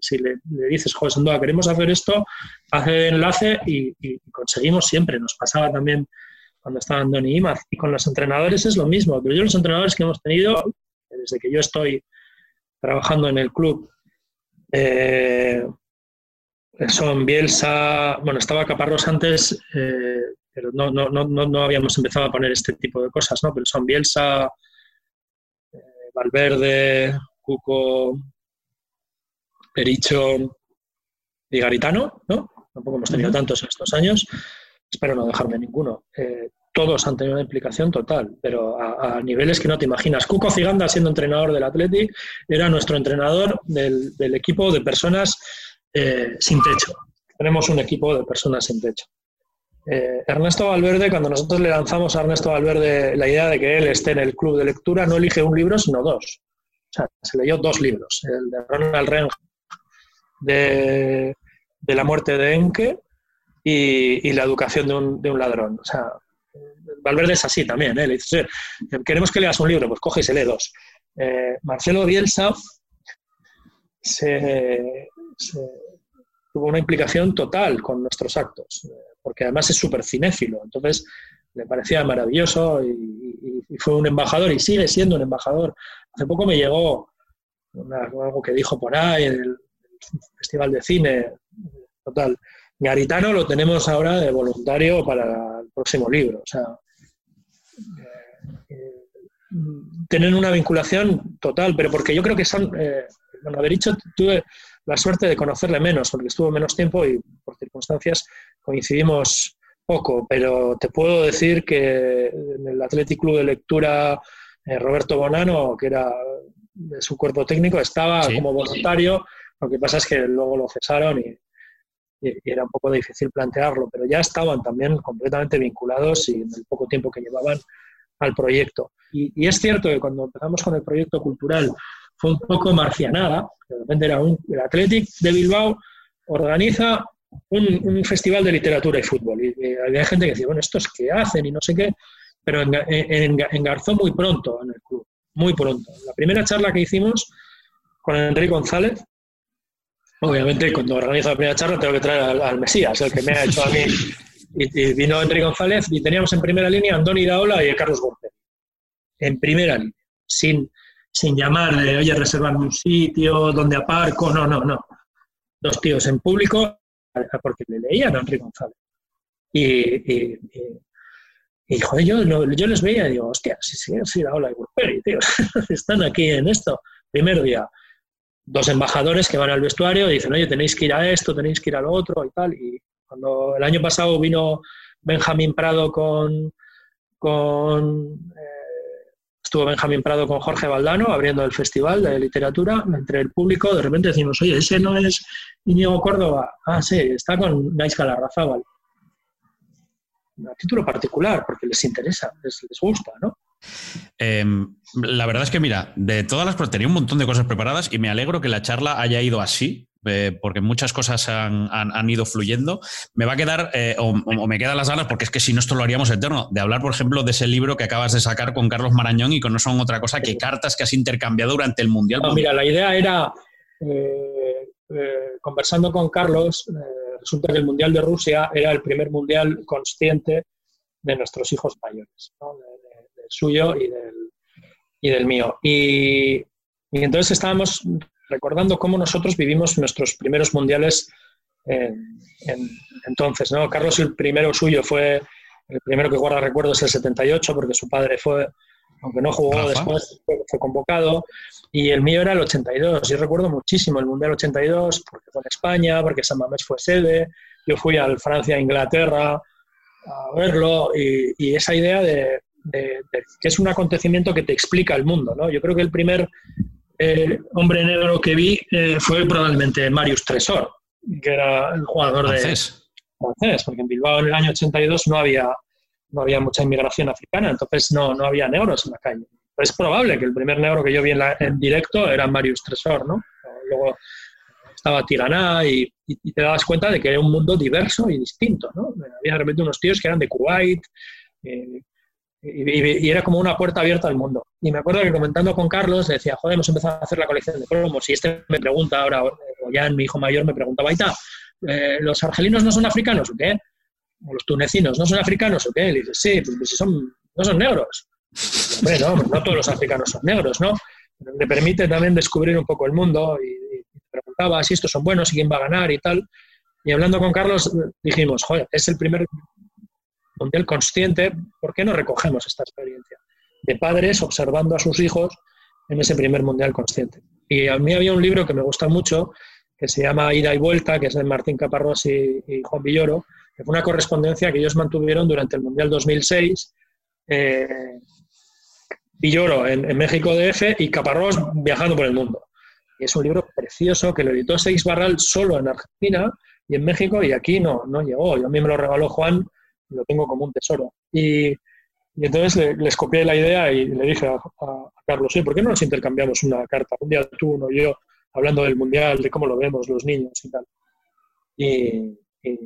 si le, dices, joder, Sendoa, queremos hacer esto, hace enlace y, conseguimos siempre. Nos pasaba también cuando estaban Doni y Imaz. Y con los entrenadores es lo mismo, pero yo los entrenadores que hemos tenido, desde que yo estoy trabajando en el club, eh, son Bielsa, bueno, estaba Caparrós antes, eh, pero no, no, no, no, habíamos empezado a poner este tipo de cosas, ¿no? Pero son Bielsa, Valverde, Cuco, Pericho y Garitano, ¿no? Tampoco hemos tenido tantos en estos años espero no dejarme ninguno. Eh, todos han tenido una implicación total, pero a, niveles que no te imaginas. Cuco Ciganda, siendo entrenador del Athletic, era nuestro entrenador del, equipo de personas eh, sin techo. Tenemos un equipo de personas sin techo. Eh, Ernesto Valverde, cuando nosotros le lanzamos a Ernesto Valverde la idea de que él esté en el club de lectura, no elige un libro, sino dos. O sea, se leyó dos libros. El de Ronald Reng de, la muerte de Enke y, la educación de un, ladrón. O sea, Valverde es así también. ¿eh? Le dice, queremos que leas un libro, pues coge y se lee dos. Eh, Marcelo Bielsa tuvo una implicación total con nuestros actos, porque además es súper cinéfilo. Entonces, le parecía maravilloso y, fue un embajador y sigue siendo un embajador. Hace poco me llegó algo que dijo por ahí en el Festival de Cine, total. Garitano lo tenemos ahora de voluntario para el próximo libro. O sea, eh, tener una vinculación total, pero porque yo creo que son, eh, bueno, haber dicho, tuve la suerte de conocerle menos, porque estuvo menos tiempo y por circunstancias coincidimos poco, pero te puedo decir que en el Athletic Club de Lectura, eh, Roberto Bonano, que era de su cuerpo técnico, estaba como voluntario, lo que pasa es que luego lo cesaron y, y, era un poco difícil plantearlo, pero ya estaban también completamente vinculados y en el poco tiempo que llevaban al proyecto. Y, es cierto que cuando empezamos con el proyecto cultural fue un poco marcianada, de repente era un, el Athletic de Bilbao organiza un, festival de literatura y fútbol. Y, había gente que decía, bueno, ¿estos qué hacen? Y no sé qué, pero engarzó muy pronto en el club, muy pronto. La primera charla que hicimos con Enrique González Obviamente, cuando organizo la primera charla, tengo que traer al, Mesías, el que me ha hecho a mí. Y, vino Enrique González y teníamos en primera línea a Andoni Iraola y a Carlos Gómez. En primera línea, sin, sin llamar oye, reservarme un sitio, donde aparco, no, no, no. Dos tíos en público, porque le leían a Enrique González. Y, y, joder, yo, yo, les veía y digo, hostia, si sí, sí, Iraola y Burperi, tío, [LAUGHS] están aquí en esto. Primer día, dos embajadores que van al vestuario y dicen, oye, tenéis que ir a esto, tenéis que ir a lo otro y tal. Y cuando el año pasado vino Benjamín Prado con... con eh, estuvo Benjamín Prado con Jorge Valdano abriendo el festival de literatura, entre el público de repente decimos, oye, ese no es Íñigo Córdoba. Ah, sí, está con Gaisca Larrazábal. A título particular, porque les interesa, les, gusta, ¿no? Em, la verdad es que, mira, de todas las tenía un montón de cosas preparadas y me alegro que la charla haya ido así, eh, porque muchas cosas han, ido fluyendo. Me va a quedar, eh, o, me quedan las ganas, porque es que si no, esto lo haríamos eterno, de hablar, por ejemplo, de ese libro que acabas de sacar con Carlos Marañón y que no son otra cosa que cartas que has intercambiado durante el Mundial. mira, la idea era, eh, conversando con Carlos, resulta que el Mundial de Rusia era el primer Mundial consciente de nuestros hijos mayores, ¿no? suyo y del, y del mío. Y, entonces estábamos recordando cómo nosotros vivimos nuestros primeros mundiales entonces. ¿no? Carlos, el primero suyo fue, el primero que guarda recuerdos es el 78, porque su padre fue aunque no jugó después, fue, convocado. Y el mío era el 82. Yo recuerdo muchísimo el Mundial 82 porque fue en España, porque San Mamés fue sede. Yo fui al Francia-Inglaterra a verlo y, esa idea de, que es un acontecimiento que te explica el mundo. ¿no? Yo creo que el primer eh, hombre negro que vi eh, fue probablemente Marius Tresor, que era el jugador de francés, porque en Bilbao en el año 82 no había, no había mucha inmigración africana, entonces no, no había negros en la calle. es probable que el primer negro que yo vi en, en directo era Marius Tresor, ¿no? Luego estaba Tirana y, y, te dabas cuenta de que era un mundo diverso y distinto, ¿no? Había de repente unos tíos que eran de Kuwait, eh, y, era como una puerta abierta al mundo. Y me acuerdo que comentando con Carlos, decía, joder, hemos empezado a hacer la colección de cromos. Y este me pregunta ahora, o ya en mi hijo mayor me pregunta, Baita, eh, ¿los argelinos no son africanos o qué? ¿O los tunecinos no son africanos o qué? Y dices, sí, pues, pues son, no son negros. hombre, no, no todos los africanos son negros, ¿no? Pero te permite también descubrir un poco el mundo y, y preguntaba si estos son buenos y quién va a ganar y tal. Y hablando con Carlos dijimos, joder, es el primer mundial consciente, ¿por qué no recogemos esta experiencia? De padres observando a sus hijos en ese primer mundial consciente. Y a mí había un libro que me gusta mucho, que se llama Ida y Vuelta, que es de Martín Caparrós y, Juan Villoro, que fue una correspondencia que ellos mantuvieron durante el Mundial 2006. Eh, Villoro en, en, México DF y Caparrós viajando por el mundo. Y es un libro precioso que lo editó Seix Barral solo en Argentina y en México y aquí no, no llegó. Yo a mí me lo regaló Juan lo tengo como un tesoro. Y, entonces les copié la idea y le dije a, Carlos, ¿por qué no nos intercambiamos una carta? Un día tú, uno yo, hablando del Mundial, de cómo lo vemos los niños y tal. Y,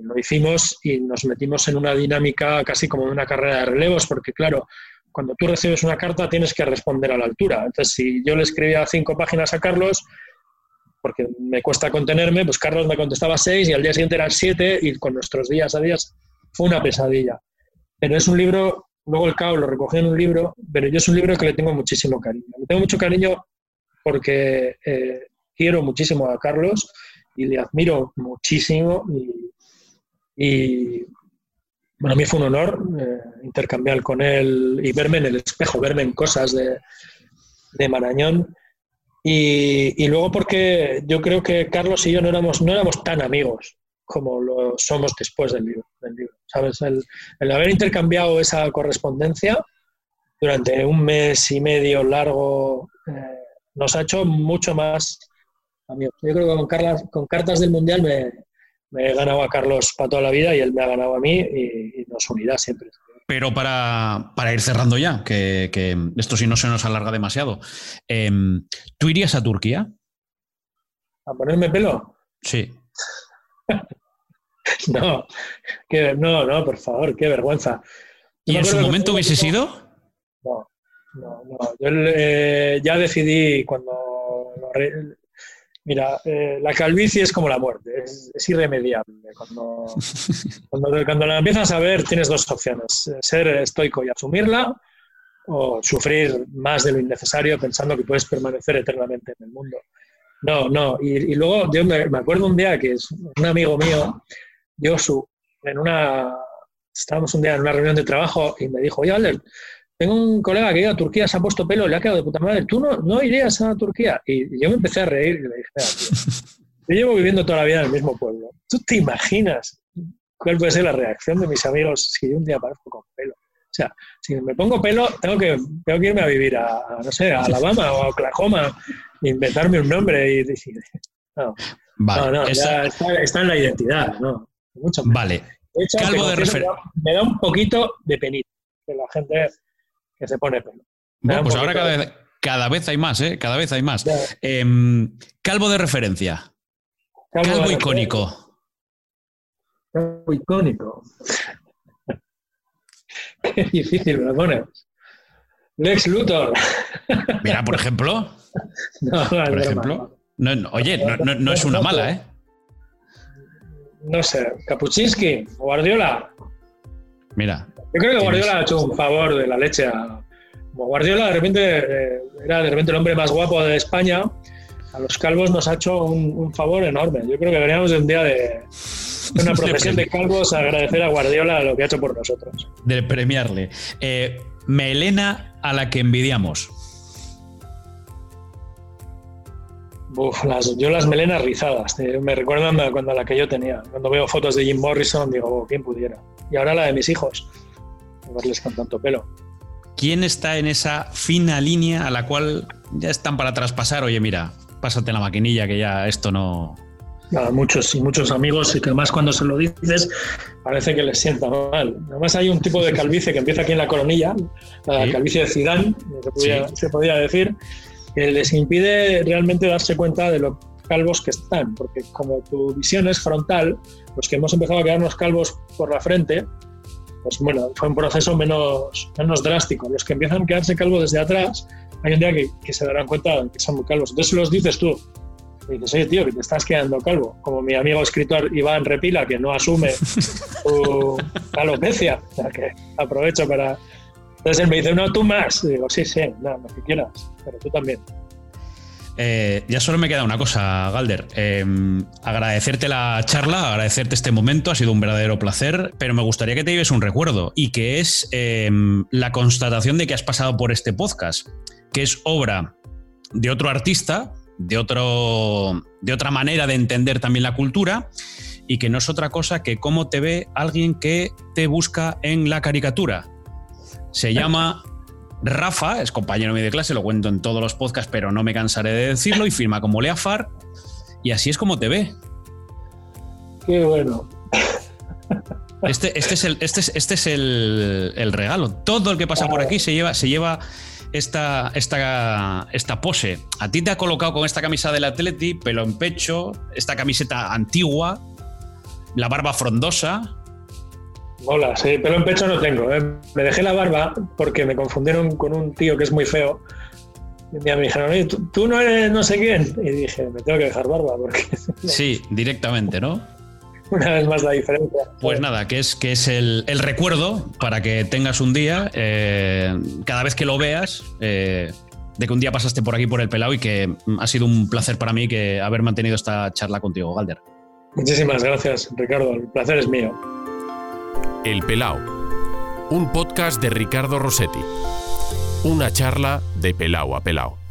lo hicimos y nos metimos en una dinámica casi como una carrera de relevos, porque claro, cuando tú recibes una carta tienes que responder a la altura. Entonces, si yo le escribía cinco páginas a Carlos, porque me cuesta contenerme, pues Carlos me contestaba seis y al día siguiente eran siete y con nuestros días a días fue una pesadilla. Pero es un libro, luego el cabo lo recogí en un libro, pero yo es un libro que le tengo muchísimo cariño. Le tengo mucho cariño porque eh, quiero muchísimo a Carlos y le admiro muchísimo y, bueno, a mí fue un honor eh, intercambiar con él y verme en el espejo, verme en cosas de, de Marañón. Y, y, luego porque yo creo que Carlos y yo no éramos, no éramos tan amigos como lo somos después del libro. ¿sabes? El, haber intercambiado esa correspondencia durante un mes y medio largo eh, nos ha hecho mucho más amigos. Yo creo que con, cartas del Mundial me, he ganado a Carlos para toda la vida y él me ha ganado a mí y, nos unirá siempre. Pero para, ir cerrando ya, que, esto si no se nos alarga demasiado, em, ¿tú irías a Turquía? ¿A ponerme pelo? Sí. [LAUGHS] no, que, no, no, por favor, qué vergüenza. ¿Y en su momento hubiese sido? No, no, no. Yo eh, ya decidí cuando... Mira, eh, la calvicie es como la muerte, es, irremediable. Cuando, [LAUGHS] cuando, cuando, la empiezas a ver, tienes dos opciones: ser estoico y asumirla, o sufrir más de lo innecesario pensando que puedes permanecer eternamente en el mundo. No, no. Y, luego yo me, acuerdo un día que es un amigo mío, Josu, en una. Estábamos un día en una reunión de trabajo y me dijo, oye, Alder, tengo un colega que iba a Turquía, se ha puesto pelo, le ha quedado de puta madre. ¿Tú no, no irías a Turquía? Y yo me empecé a reír y le dije, yo llevo viviendo toda la vida en el mismo pueblo. ¿Tú te imaginas cuál puede ser la reacción de mis amigos si un día aparezco con pelo? O sea, si me pongo pelo, tengo que, tengo que irme a vivir a, no sé, a Alabama o a Oklahoma inventarme un nombre y decir, [LAUGHS] no, no, no está, en la identidad, ¿no? Mucho vale. Calvo de referencia. Me da un poquito de penita que la gente que se pone pelo. Bueno, pues ahora cada vez, hay más, ¿eh? Cada vez hay más. Em, calvo de referencia. Calvo, icónico. Calvo icónico. [LAUGHS] Qué difícil me lo pones. Lex Luthor. Mira, por ejemplo. [LAUGHS] No, por ejemplo. No, oye, no, es una mala, ¿eh? No sé, Kapuczynski, Guardiola. Mira. Yo creo que Guardiola ha hecho un favor de la leche a. Guardiola de repente eh, era de repente el hombre más guapo de España. A los calvos nos ha hecho un, favor enorme. Yo creo que veníamos de un día de, una [LAUGHS] profesión de calvos a agradecer a Guardiola lo que ha hecho por nosotros. De premiarle. Eh, melena a la que envidiamos. Yo las melenas rizadas, eh, me recuerdan a, cuando la que yo tenía. Cuando veo fotos de Jim Morrison, digo, oh, ¿quién pudiera? Y ahora la de mis hijos, verles con tanto pelo. ¿Quién está en esa fina línea a la cual ya están para traspasar? Oye, mira, pásate la maquinilla que ya esto no. muchos y muchos amigos, y que además cuando se lo dices parece que les sienta mal. Además hay un tipo de calvicie que empieza aquí en la coronilla, la calvicie de Zidane, se podía decir, que les impide realmente darse cuenta de los calvos que están, porque como tu visión es frontal, los que hemos empezado a quedarnos calvos por la frente, pues bueno, fue un proceso menos, menos drástico. Los que empiezan a quedarse calvos desde atrás, hay un día que, que se darán cuenta de que son muy calvos. Entonces los dices tú, y dices, oye tío, que te estás quedando calvo. Como mi amigo escritor Iván Repila, que no asume [LAUGHS] su alopecia, o sea que aprovecho para entonces él me dice, no, tú más. Digo, sí, sí, nada, lo que quieras, pero tú también. Eh, ya solo me queda una cosa, Galder. Em, agradecerte la charla, agradecerte este momento, ha sido un verdadero placer, pero me gustaría que te lleves un recuerdo y que es em, la constatación de que has pasado por este podcast, que es obra de otro artista, de, otro, de otra manera de entender también la cultura y que no es otra cosa que cómo te ve alguien que te busca en la caricatura se llama Rafa, es compañero mío de clase, lo cuento en todos los podcasts, pero no me cansaré de decirlo, y firma como Leafar, y así es como te ve. Qué bueno. Este, este es, el, este este es el, regalo. Todo el que pasa por aquí se lleva, se lleva esta, esta, esta pose. A ti te ha colocado con esta camisa del Atleti, pelo en pecho, esta camiseta antigua, la barba frondosa, Hola, sí, pero en pecho no tengo. ¿eh? Me dejé la barba porque me confundieron con un tío que es muy feo. Y un día me dijeron, Oye, ¿tú, no eres no sé quién. Y dije, me tengo que dejar barba porque. [LAUGHS] Sí, directamente, ¿no? Una vez más la diferencia. Pues nada, que es, que es el, recuerdo para que tengas un día, eh, cada vez que lo veas, eh, de que un día pasaste por aquí por el pelado y que ha sido un placer para mí que haber mantenido esta charla contigo, Galder. Muchísimas gracias, Ricardo. El placer es mío. El Pelao, un podcast de Ricardo Rossetti. Una charla de Pelao a Pelao.